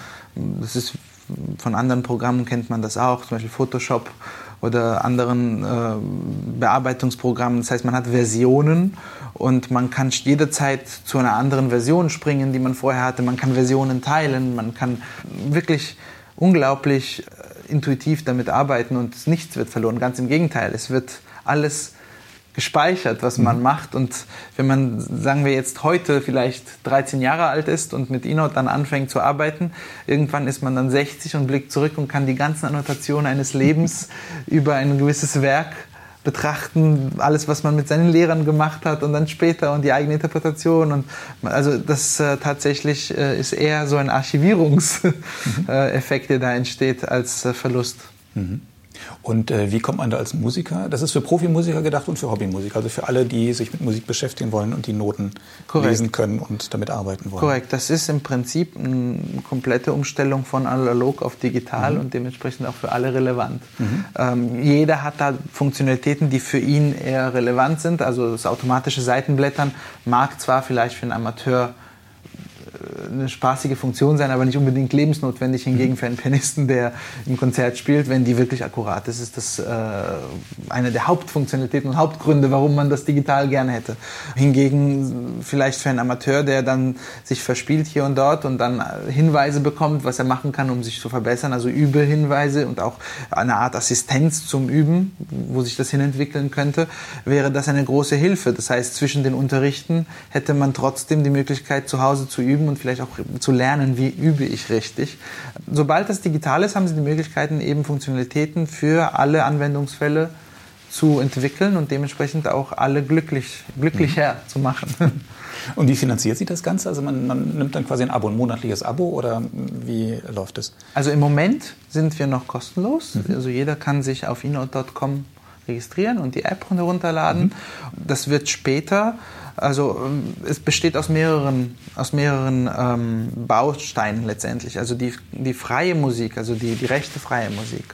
das ist von anderen Programmen kennt man das auch, zum Beispiel Photoshop oder anderen äh, Bearbeitungsprogrammen. Das heißt, man hat Versionen und man kann jederzeit zu einer anderen Version springen, die man vorher hatte. Man kann Versionen teilen, man kann wirklich unglaublich äh, intuitiv damit arbeiten und nichts wird verloren. Ganz im Gegenteil, es wird alles gespeichert, was man mhm. macht. Und wenn man, sagen wir jetzt heute vielleicht 13 Jahre alt ist und mit eNote dann anfängt zu arbeiten, irgendwann ist man dann 60 und blickt zurück und kann die ganzen Annotationen eines Lebens über ein gewisses Werk betrachten, alles, was man mit seinen Lehrern gemacht hat und dann später und die eigene Interpretation. Und also das äh, tatsächlich äh, ist eher so ein Archivierungseffekt, der da entsteht, als äh, Verlust. Mhm. Und äh, wie kommt man da als Musiker? Das ist für Profimusiker gedacht und für Hobbymusiker, also für alle, die sich mit Musik beschäftigen wollen und die Noten Korrekt. lesen können und damit arbeiten wollen. Korrekt, das ist im Prinzip eine komplette Umstellung von analog auf digital mhm. und dementsprechend auch für alle relevant. Mhm. Ähm, jeder hat da Funktionalitäten, die für ihn eher relevant sind. Also das automatische Seitenblättern mag zwar vielleicht für einen Amateur eine spaßige Funktion sein, aber nicht unbedingt lebensnotwendig. Hingegen für einen Pianisten, der im Konzert spielt, wenn die wirklich akkurat ist, ist das äh, eine der Hauptfunktionalitäten und Hauptgründe, warum man das digital gerne hätte. Hingegen vielleicht für einen Amateur, der dann sich verspielt hier und dort und dann Hinweise bekommt, was er machen kann, um sich zu verbessern, also Übehinweise und auch eine Art Assistenz zum Üben, wo sich das hinentwickeln könnte, wäre das eine große Hilfe. Das heißt, zwischen den Unterrichten hätte man trotzdem die Möglichkeit, zu Hause zu üben und vielleicht auch zu lernen, wie übe ich richtig. Sobald das digital ist, haben Sie die Möglichkeiten, eben Funktionalitäten für alle Anwendungsfälle zu entwickeln und dementsprechend auch alle glücklich, glücklicher mhm. zu machen. Und wie finanziert sich das Ganze? Also man, man, nimmt dann quasi ein Abo, ein monatliches Abo oder wie läuft es? Also im Moment sind wir noch kostenlos. Mhm. Also jeder kann sich auf enote.com registrieren und die App herunterladen. Mhm. Das wird später also ähm, es besteht aus mehreren, aus mehreren ähm, Bausteinen letztendlich. Also die, die freie Musik, also die, die rechte freie Musik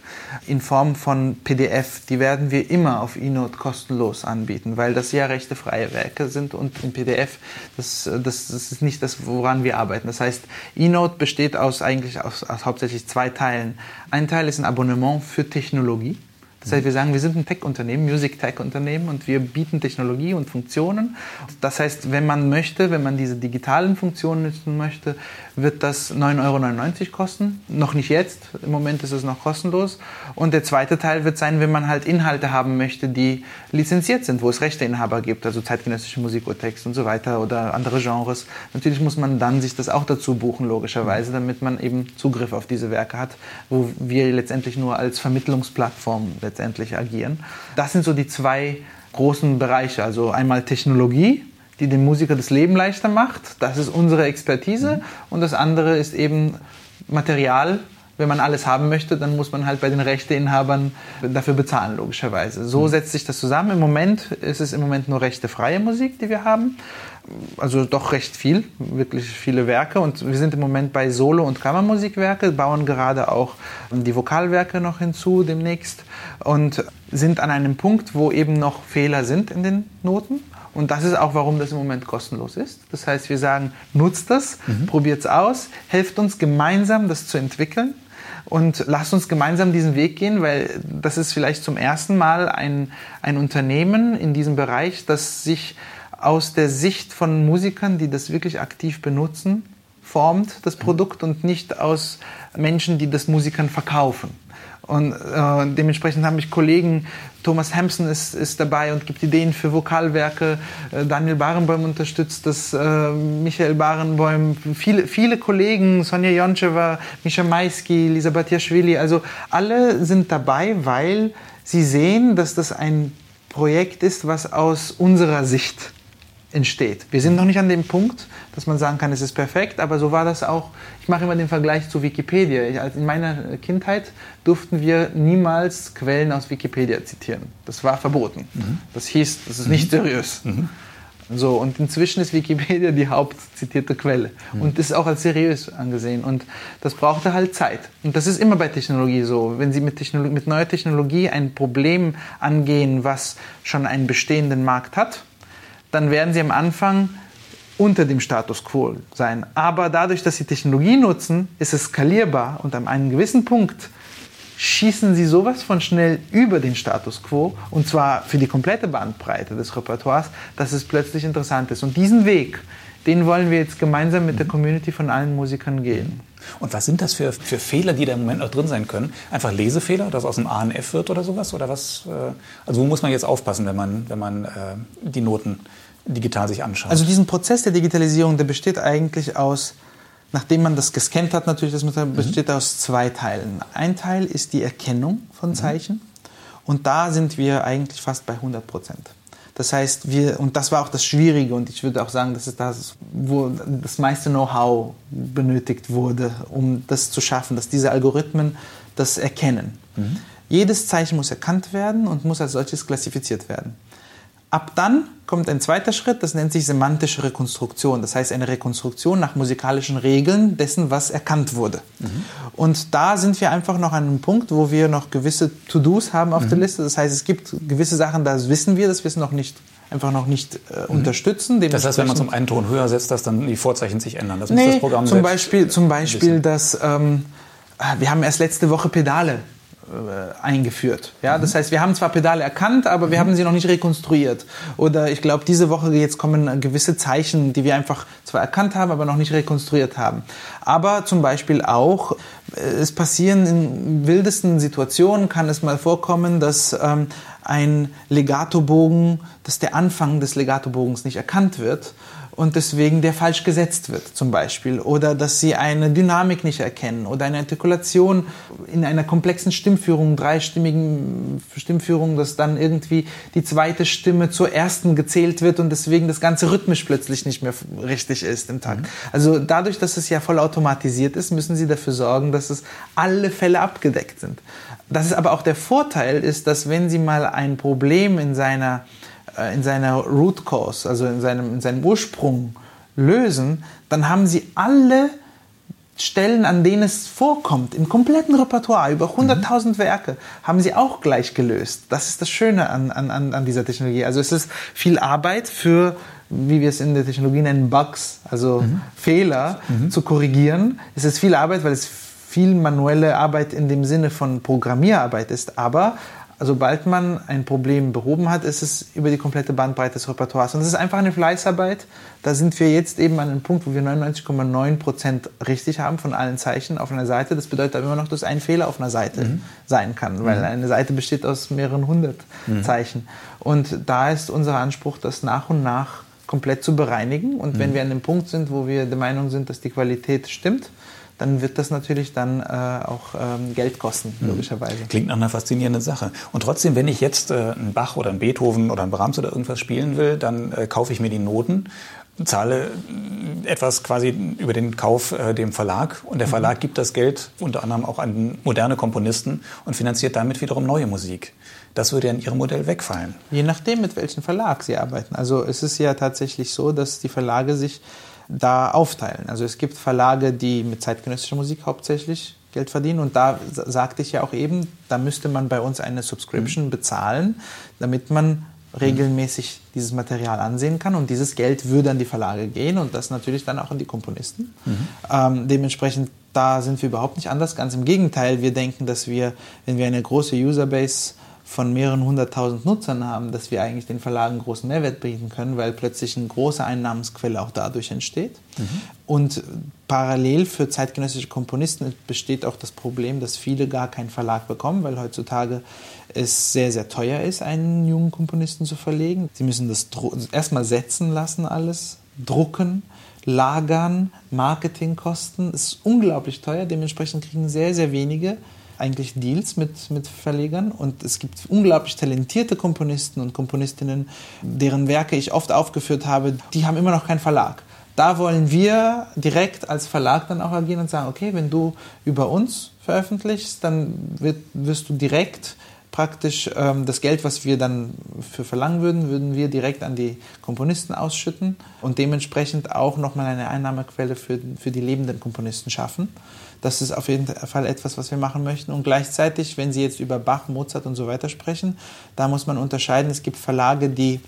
in Form von PDF, die werden wir immer auf eNote kostenlos anbieten, weil das ja rechte freie Werke sind und in PDF, das, das, das ist nicht das, woran wir arbeiten. Das heißt, eNote besteht aus eigentlich aus, aus hauptsächlich zwei Teilen. Ein Teil ist ein Abonnement für Technologie. Das heißt, wir sagen, wir sind ein Tech-Unternehmen, Music-Tech-Unternehmen und wir bieten Technologie und Funktionen. Das heißt, wenn man möchte, wenn man diese digitalen Funktionen nutzen möchte, wird das 9,99 Euro kosten. Noch nicht jetzt, im Moment ist es noch kostenlos. Und der zweite Teil wird sein, wenn man halt Inhalte haben möchte, die lizenziert sind, wo es Rechteinhaber gibt, also zeitgenössische Musik, Urtext und so weiter oder andere Genres. Natürlich muss man dann sich das auch dazu buchen, logischerweise, damit man eben Zugriff auf diese Werke hat, wo wir letztendlich nur als Vermittlungsplattform letztendlich agieren. Das sind so die zwei großen Bereiche. Also einmal Technologie, die dem Musiker das Leben leichter macht. Das ist unsere Expertise. Mhm. Und das andere ist eben Material. Wenn man alles haben möchte, dann muss man halt bei den Rechteinhabern dafür bezahlen, logischerweise. So mhm. setzt sich das zusammen. Im Moment ist es im Moment nur rechtefreie Musik, die wir haben also doch recht viel, wirklich viele Werke. Und wir sind im Moment bei Solo- und Kammermusikwerke, bauen gerade auch die Vokalwerke noch hinzu demnächst und sind an einem Punkt, wo eben noch Fehler sind in den Noten. Und das ist auch, warum das im Moment kostenlos ist. Das heißt, wir sagen, nutzt das, mhm. probiert es aus, helft uns gemeinsam, das zu entwickeln. Und lasst uns gemeinsam diesen Weg gehen, weil das ist vielleicht zum ersten Mal ein, ein Unternehmen in diesem Bereich, das sich aus der Sicht von Musikern, die das wirklich aktiv benutzen, formt, das Produkt, und nicht aus Menschen, die das Musikern verkaufen. Und äh, dementsprechend habe ich Kollegen, Thomas Hampson ist, ist dabei und gibt Ideen für Vokalwerke, äh, Daniel Barenboim unterstützt das, äh, Michael Barenboim, viele, viele Kollegen, Sonja Joncheva, Mischa Maisky, Lisa Batiaschwili, also alle sind dabei, weil sie sehen, dass das ein Projekt ist, was aus unserer Sicht entsteht. Wir sind noch nicht an dem Punkt, dass man sagen kann, es ist perfekt, aber so war das auch. Ich mache immer den Vergleich zu Wikipedia. Ich, in meiner Kindheit durften wir niemals Quellen aus Wikipedia zitieren. Das war verboten. Mhm. Das hieß, das ist mhm. nicht seriös. Mhm. So, und inzwischen ist Wikipedia die hauptzitierte Quelle mhm. und ist auch als seriös angesehen. Und das brauchte halt Zeit. Und das ist immer bei Technologie so. Wenn Sie mit, Technologie, mit neuer Technologie ein Problem angehen, was schon einen bestehenden Markt hat, dann werden sie am Anfang unter dem Status quo sein. Aber dadurch, dass sie Technologie nutzen, ist es skalierbar und an einem gewissen Punkt schießen sie sowas von schnell über den Status quo und zwar für die komplette Bandbreite des Repertoires, dass es plötzlich interessant ist. Und diesen Weg, den wollen wir jetzt gemeinsam mit der Community von allen Musikern gehen. Und was sind das für, für Fehler, die da im Moment noch drin sein können? Einfach Lesefehler, dass aus dem ANF wird oder sowas? Oder was? Äh, also wo muss man jetzt aufpassen, wenn man, wenn man äh, die Noten digital sich anschaut? Also diesen Prozess der Digitalisierung, der besteht eigentlich aus, nachdem man das gescannt hat, natürlich, das mhm. besteht aus zwei Teilen. Ein Teil ist die Erkennung von mhm. Zeichen mhm. und da sind wir eigentlich fast bei 100 Prozent. Das heißt, wir, und das war auch das Schwierige und ich würde auch sagen, das ist das, wo das meiste Know-how benötigt wurde, um das zu schaffen, dass diese Algorithmen das erkennen. Mhm. Jedes Zeichen muss erkannt werden und muss als solches klassifiziert werden. Ab dann kommt ein zweiter Schritt, das nennt sich semantische Rekonstruktion. Das heißt eine Rekonstruktion nach musikalischen Regeln dessen, was erkannt wurde. Mhm. Und da sind wir einfach noch an einem Punkt, wo wir noch gewisse To-Dos haben auf mhm. der Liste. Das heißt, es gibt gewisse Sachen, da wissen wir, das wissen noch nicht einfach noch nicht äh, mhm. unterstützen. Das heißt, wenn man zum einen Ton höher setzt, dass dann die Vorzeichen sich ändern. Das nee, muss das Programm zum Beispiel, zum Beispiel, dass ähm, wir haben erst letzte Woche Pedale äh, eingeführt. Ja, mhm. das heißt, wir haben zwar Pedale erkannt, aber wir mhm. haben sie noch nicht rekonstruiert. Oder ich glaube, diese Woche jetzt kommen gewisse Zeichen, die wir einfach zwar erkannt haben, aber noch nicht rekonstruiert haben. Aber zum Beispiel auch, äh, es passieren in wildesten Situationen, kann es mal vorkommen, dass ähm, ein Legatobogen, dass der Anfang des Legatobogens nicht erkannt wird und deswegen der falsch gesetzt wird zum Beispiel oder dass sie eine Dynamik nicht erkennen oder eine Artikulation in einer komplexen Stimmführung, dreistimmigen Stimmführung, dass dann irgendwie die zweite Stimme zur ersten gezählt wird und deswegen das ganze rhythmisch plötzlich nicht mehr richtig ist im Takt. Mhm. Also dadurch, dass es ja voll automatisiert ist, müssen sie dafür sorgen, dass es alle Fälle abgedeckt sind. Das ist aber auch der Vorteil ist, dass wenn Sie mal ein Problem in seiner, in seiner Root Cause, also in seinem, in seinem Ursprung lösen, dann haben Sie alle Stellen, an denen es vorkommt, im kompletten Repertoire, über 100.000 mhm. Werke, haben sie auch gleich gelöst. Das ist das Schöne an, an, an dieser Technologie. Also es ist viel Arbeit für, wie wir es in der Technologie nennen, Bugs, also mhm. Fehler mhm. zu korrigieren. Es ist viel Arbeit, weil es viel manuelle Arbeit in dem Sinne von Programmierarbeit ist, aber sobald man ein Problem behoben hat, ist es über die komplette Bandbreite des Repertoires. Und es ist einfach eine Fleißarbeit. Da sind wir jetzt eben an einem Punkt, wo wir 99,9% richtig haben von allen Zeichen auf einer Seite. Das bedeutet aber immer noch, dass ein Fehler auf einer Seite mhm. sein kann, weil mhm. eine Seite besteht aus mehreren hundert mhm. Zeichen. Und da ist unser Anspruch, das nach und nach komplett zu bereinigen. Und wenn mhm. wir an dem Punkt sind, wo wir der Meinung sind, dass die Qualität stimmt, dann wird das natürlich dann äh, auch ähm, Geld kosten, mhm. logischerweise. Klingt nach einer faszinierenden Sache. Und trotzdem, wenn ich jetzt äh, einen Bach oder einen Beethoven oder einen Brahms oder irgendwas spielen will, dann äh, kaufe ich mir die Noten zahle äh, etwas quasi über den Kauf äh, dem Verlag und der mhm. Verlag gibt das Geld unter anderem auch an moderne Komponisten und finanziert damit wiederum neue Musik. Das würde ja in Ihrem Modell wegfallen. Je nachdem, mit welchem Verlag Sie arbeiten. Also es ist ja tatsächlich so, dass die Verlage sich da aufteilen. Also es gibt Verlage, die mit zeitgenössischer Musik hauptsächlich Geld verdienen und da sagte ich ja auch eben, da müsste man bei uns eine Subscription mhm. bezahlen, damit man regelmäßig dieses Material ansehen kann und dieses Geld würde an die Verlage gehen und das natürlich dann auch an die Komponisten. Mhm. Ähm, dementsprechend da sind wir überhaupt nicht anders. Ganz im Gegenteil, wir denken, dass wir, wenn wir eine große Userbase von mehreren hunderttausend Nutzern haben, dass wir eigentlich den Verlagen großen Mehrwert bieten können, weil plötzlich eine große Einnahmensquelle auch dadurch entsteht. Mhm. Und parallel für zeitgenössische Komponisten besteht auch das Problem, dass viele gar keinen Verlag bekommen, weil heutzutage es sehr, sehr teuer ist, einen jungen Komponisten zu verlegen. Sie müssen das erstmal setzen lassen, alles, drucken, lagern, Marketingkosten. Es ist unglaublich teuer, dementsprechend kriegen sehr, sehr wenige eigentlich Deals mit, mit Verlegern und es gibt unglaublich talentierte Komponisten und Komponistinnen, deren Werke ich oft aufgeführt habe, die haben immer noch keinen Verlag. Da wollen wir direkt als Verlag dann auch agieren und sagen, okay, wenn du über uns veröffentlichst, dann wird, wirst du direkt praktisch ähm, das Geld, was wir dann für verlangen würden, würden wir direkt an die Komponisten ausschütten und dementsprechend auch nochmal eine Einnahmequelle für, für die lebenden Komponisten schaffen. Das ist auf jeden Fall etwas, was wir machen möchten. Und gleichzeitig, wenn Sie jetzt über Bach, Mozart und so weiter sprechen, da muss man unterscheiden. Es gibt Verlage, die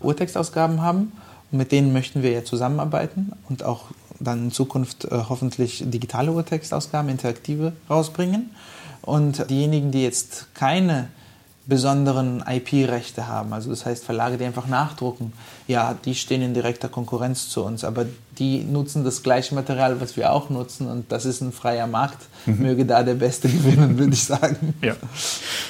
Urtextausgaben haben. Und mit denen möchten wir ja zusammenarbeiten und auch dann in Zukunft äh, hoffentlich digitale Urtextausgaben, interaktive rausbringen. Und diejenigen, die jetzt keine besonderen IP-Rechte haben, also das heißt Verlage, die einfach nachdrucken, ja, die stehen in direkter Konkurrenz zu uns, aber die nutzen das gleiche Material, was wir auch nutzen und das ist ein freier Markt. Mhm. Möge da der Beste gewinnen, würde ich sagen. Ja.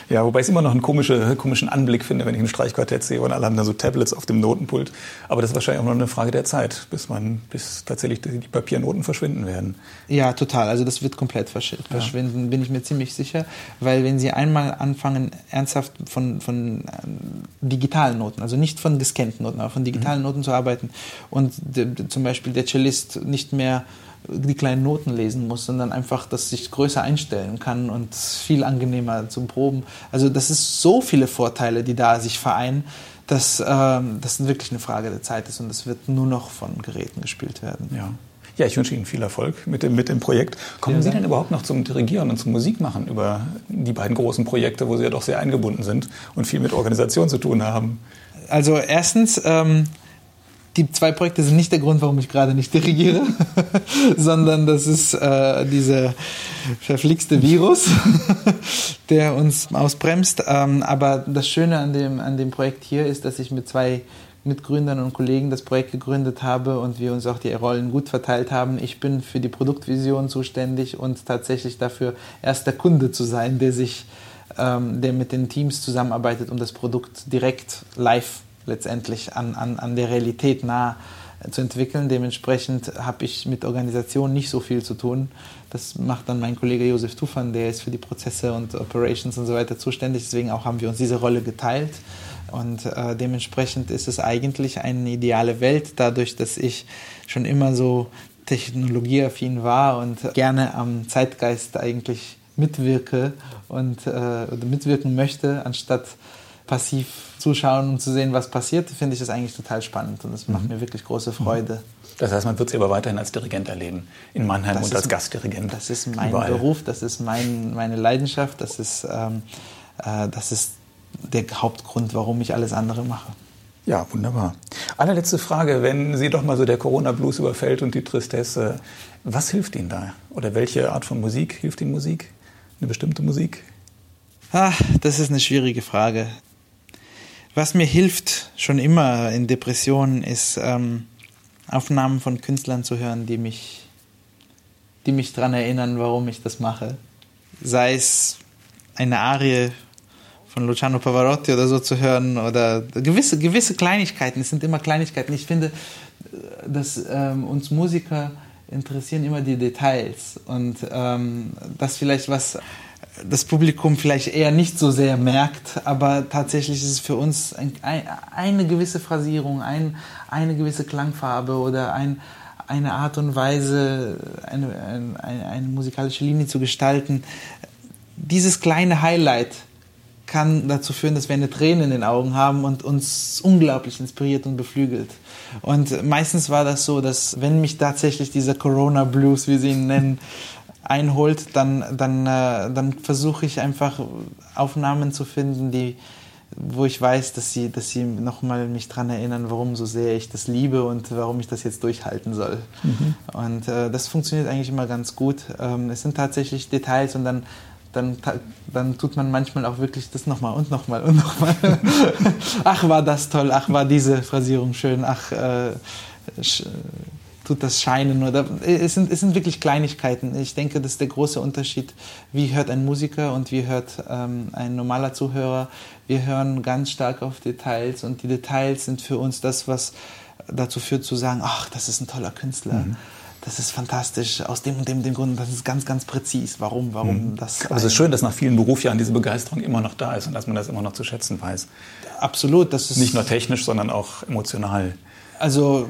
ja, wobei ich es immer noch einen komische, komischen Anblick finde, wenn ich ein Streichquartett sehe und alle haben da so Tablets auf dem Notenpult. Aber das ist wahrscheinlich auch noch eine Frage der Zeit, bis man, bis tatsächlich die Papiernoten verschwinden werden. Ja, total. Also das wird komplett verschwinden, ja. bin ich mir ziemlich sicher, weil wenn Sie einmal anfangen, ernsthaft von, von äh, digitalen Noten, also nicht von gescannten Noten, aber von digitalen mhm. Noten zu arbeiten und zum Beispiel Beispiel der Cellist nicht mehr die kleinen Noten lesen muss, sondern einfach, dass sich größer einstellen kann und viel angenehmer zum Proben. Also das ist so viele Vorteile, die da sich vereinen, dass ähm, das wirklich eine Frage der Zeit ist und es wird nur noch von Geräten gespielt werden. Ja. Ja, ich wünsche Ihnen viel Erfolg mit dem, mit dem Projekt. Kommen Sie denn überhaupt noch zum Dirigieren und zum Musikmachen über die beiden großen Projekte, wo Sie ja doch sehr eingebunden sind und viel mit Organisation zu tun haben? Also erstens ähm, die zwei Projekte sind nicht der Grund, warum ich gerade nicht dirigiere, sondern das ist äh, dieser verflixte Virus, der uns ausbremst. Ähm, aber das Schöne an dem, an dem Projekt hier ist, dass ich mit zwei Mitgründern und Kollegen das Projekt gegründet habe und wir uns auch die Rollen gut verteilt haben. Ich bin für die Produktvision zuständig und tatsächlich dafür erster Kunde zu sein, der sich, ähm, der mit den Teams zusammenarbeitet, um das Produkt direkt live letztendlich an, an, an der Realität nah zu entwickeln. Dementsprechend habe ich mit Organisation nicht so viel zu tun. Das macht dann mein Kollege Josef Tufan, der ist für die Prozesse und Operations und so weiter zuständig. Deswegen auch haben wir uns diese Rolle geteilt. Und äh, dementsprechend ist es eigentlich eine ideale Welt, dadurch, dass ich schon immer so technologieaffin war und gerne am Zeitgeist eigentlich mitwirke und äh, mitwirken möchte, anstatt passiv zuschauen und zu sehen, was passiert, finde ich das eigentlich total spannend und es macht mhm. mir wirklich große Freude. Das heißt, man wird sie aber weiterhin als Dirigent erleben, in Mannheim das und als Gastdirigent. Das ist mein überall. Beruf, das ist mein, meine Leidenschaft, das ist, ähm, äh, das ist der Hauptgrund, warum ich alles andere mache. Ja, wunderbar. Allerletzte Frage, wenn Sie doch mal so der Corona-Blues überfällt und die Tristesse, was hilft Ihnen da? Oder welche Art von Musik hilft Ihnen Musik? Eine bestimmte Musik? Ah, das ist eine schwierige Frage. Was mir hilft schon immer in Depressionen ist ähm, Aufnahmen von Künstlern zu hören, die mich, die mich daran erinnern, warum ich das mache. Sei es eine Arie von Luciano Pavarotti oder so zu hören oder gewisse, gewisse Kleinigkeiten. Es sind immer Kleinigkeiten. Ich finde, dass ähm, uns Musiker interessieren immer die Details und ähm, das vielleicht was das Publikum vielleicht eher nicht so sehr merkt, aber tatsächlich ist es für uns ein, ein, eine gewisse Phrasierung, ein, eine gewisse Klangfarbe oder ein, eine Art und Weise, eine, eine, eine musikalische Linie zu gestalten. Dieses kleine Highlight kann dazu führen, dass wir eine Träne in den Augen haben und uns unglaublich inspiriert und beflügelt. Und meistens war das so, dass wenn mich tatsächlich dieser Corona Blues, wie sie ihn nennen, einholt, dann, dann, äh, dann versuche ich einfach Aufnahmen zu finden, die, wo ich weiß, dass sie, dass sie nochmal mich daran erinnern, warum so sehr ich das liebe und warum ich das jetzt durchhalten soll. Mhm. Und äh, das funktioniert eigentlich immer ganz gut. Ähm, es sind tatsächlich Details und dann, dann, dann tut man manchmal auch wirklich das nochmal und nochmal und nochmal. ach, war das toll, ach, war diese Phrasierung schön, ach, äh, tut das scheinen oder es sind, es sind wirklich Kleinigkeiten. Ich denke, das ist der große Unterschied. Wie hört ein Musiker und wie hört ähm, ein normaler Zuhörer? Wir hören ganz stark auf Details und die Details sind für uns das, was dazu führt zu sagen, ach, das ist ein toller Künstler. Mhm. Das ist fantastisch, aus dem und dem, dem Grund, das ist ganz, ganz präzis, warum, warum mhm. das. Aber es ist schön, dass nach vielen Berufsjahren diese Begeisterung immer noch da ist und dass man das immer noch zu schätzen weiß. Absolut, das ist. Nicht nur technisch, sondern auch emotional. Also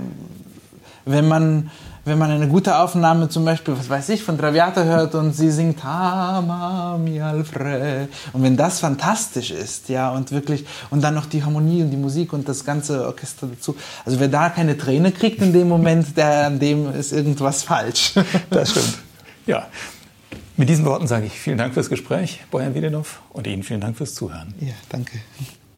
wenn man, wenn man eine gute Aufnahme zum Beispiel, was weiß ich, von Traviata hört und sie singt Ama mi Alfred und wenn das fantastisch ist, ja, und wirklich, und dann noch die Harmonie und die Musik und das ganze Orchester dazu, also wer da keine Träne kriegt in dem Moment, der, an dem ist irgendwas falsch. Das stimmt, ja. Mit diesen Worten sage ich vielen Dank fürs Gespräch, Bojan Wiedenhoff, und Ihnen vielen Dank fürs Zuhören. Ja, danke.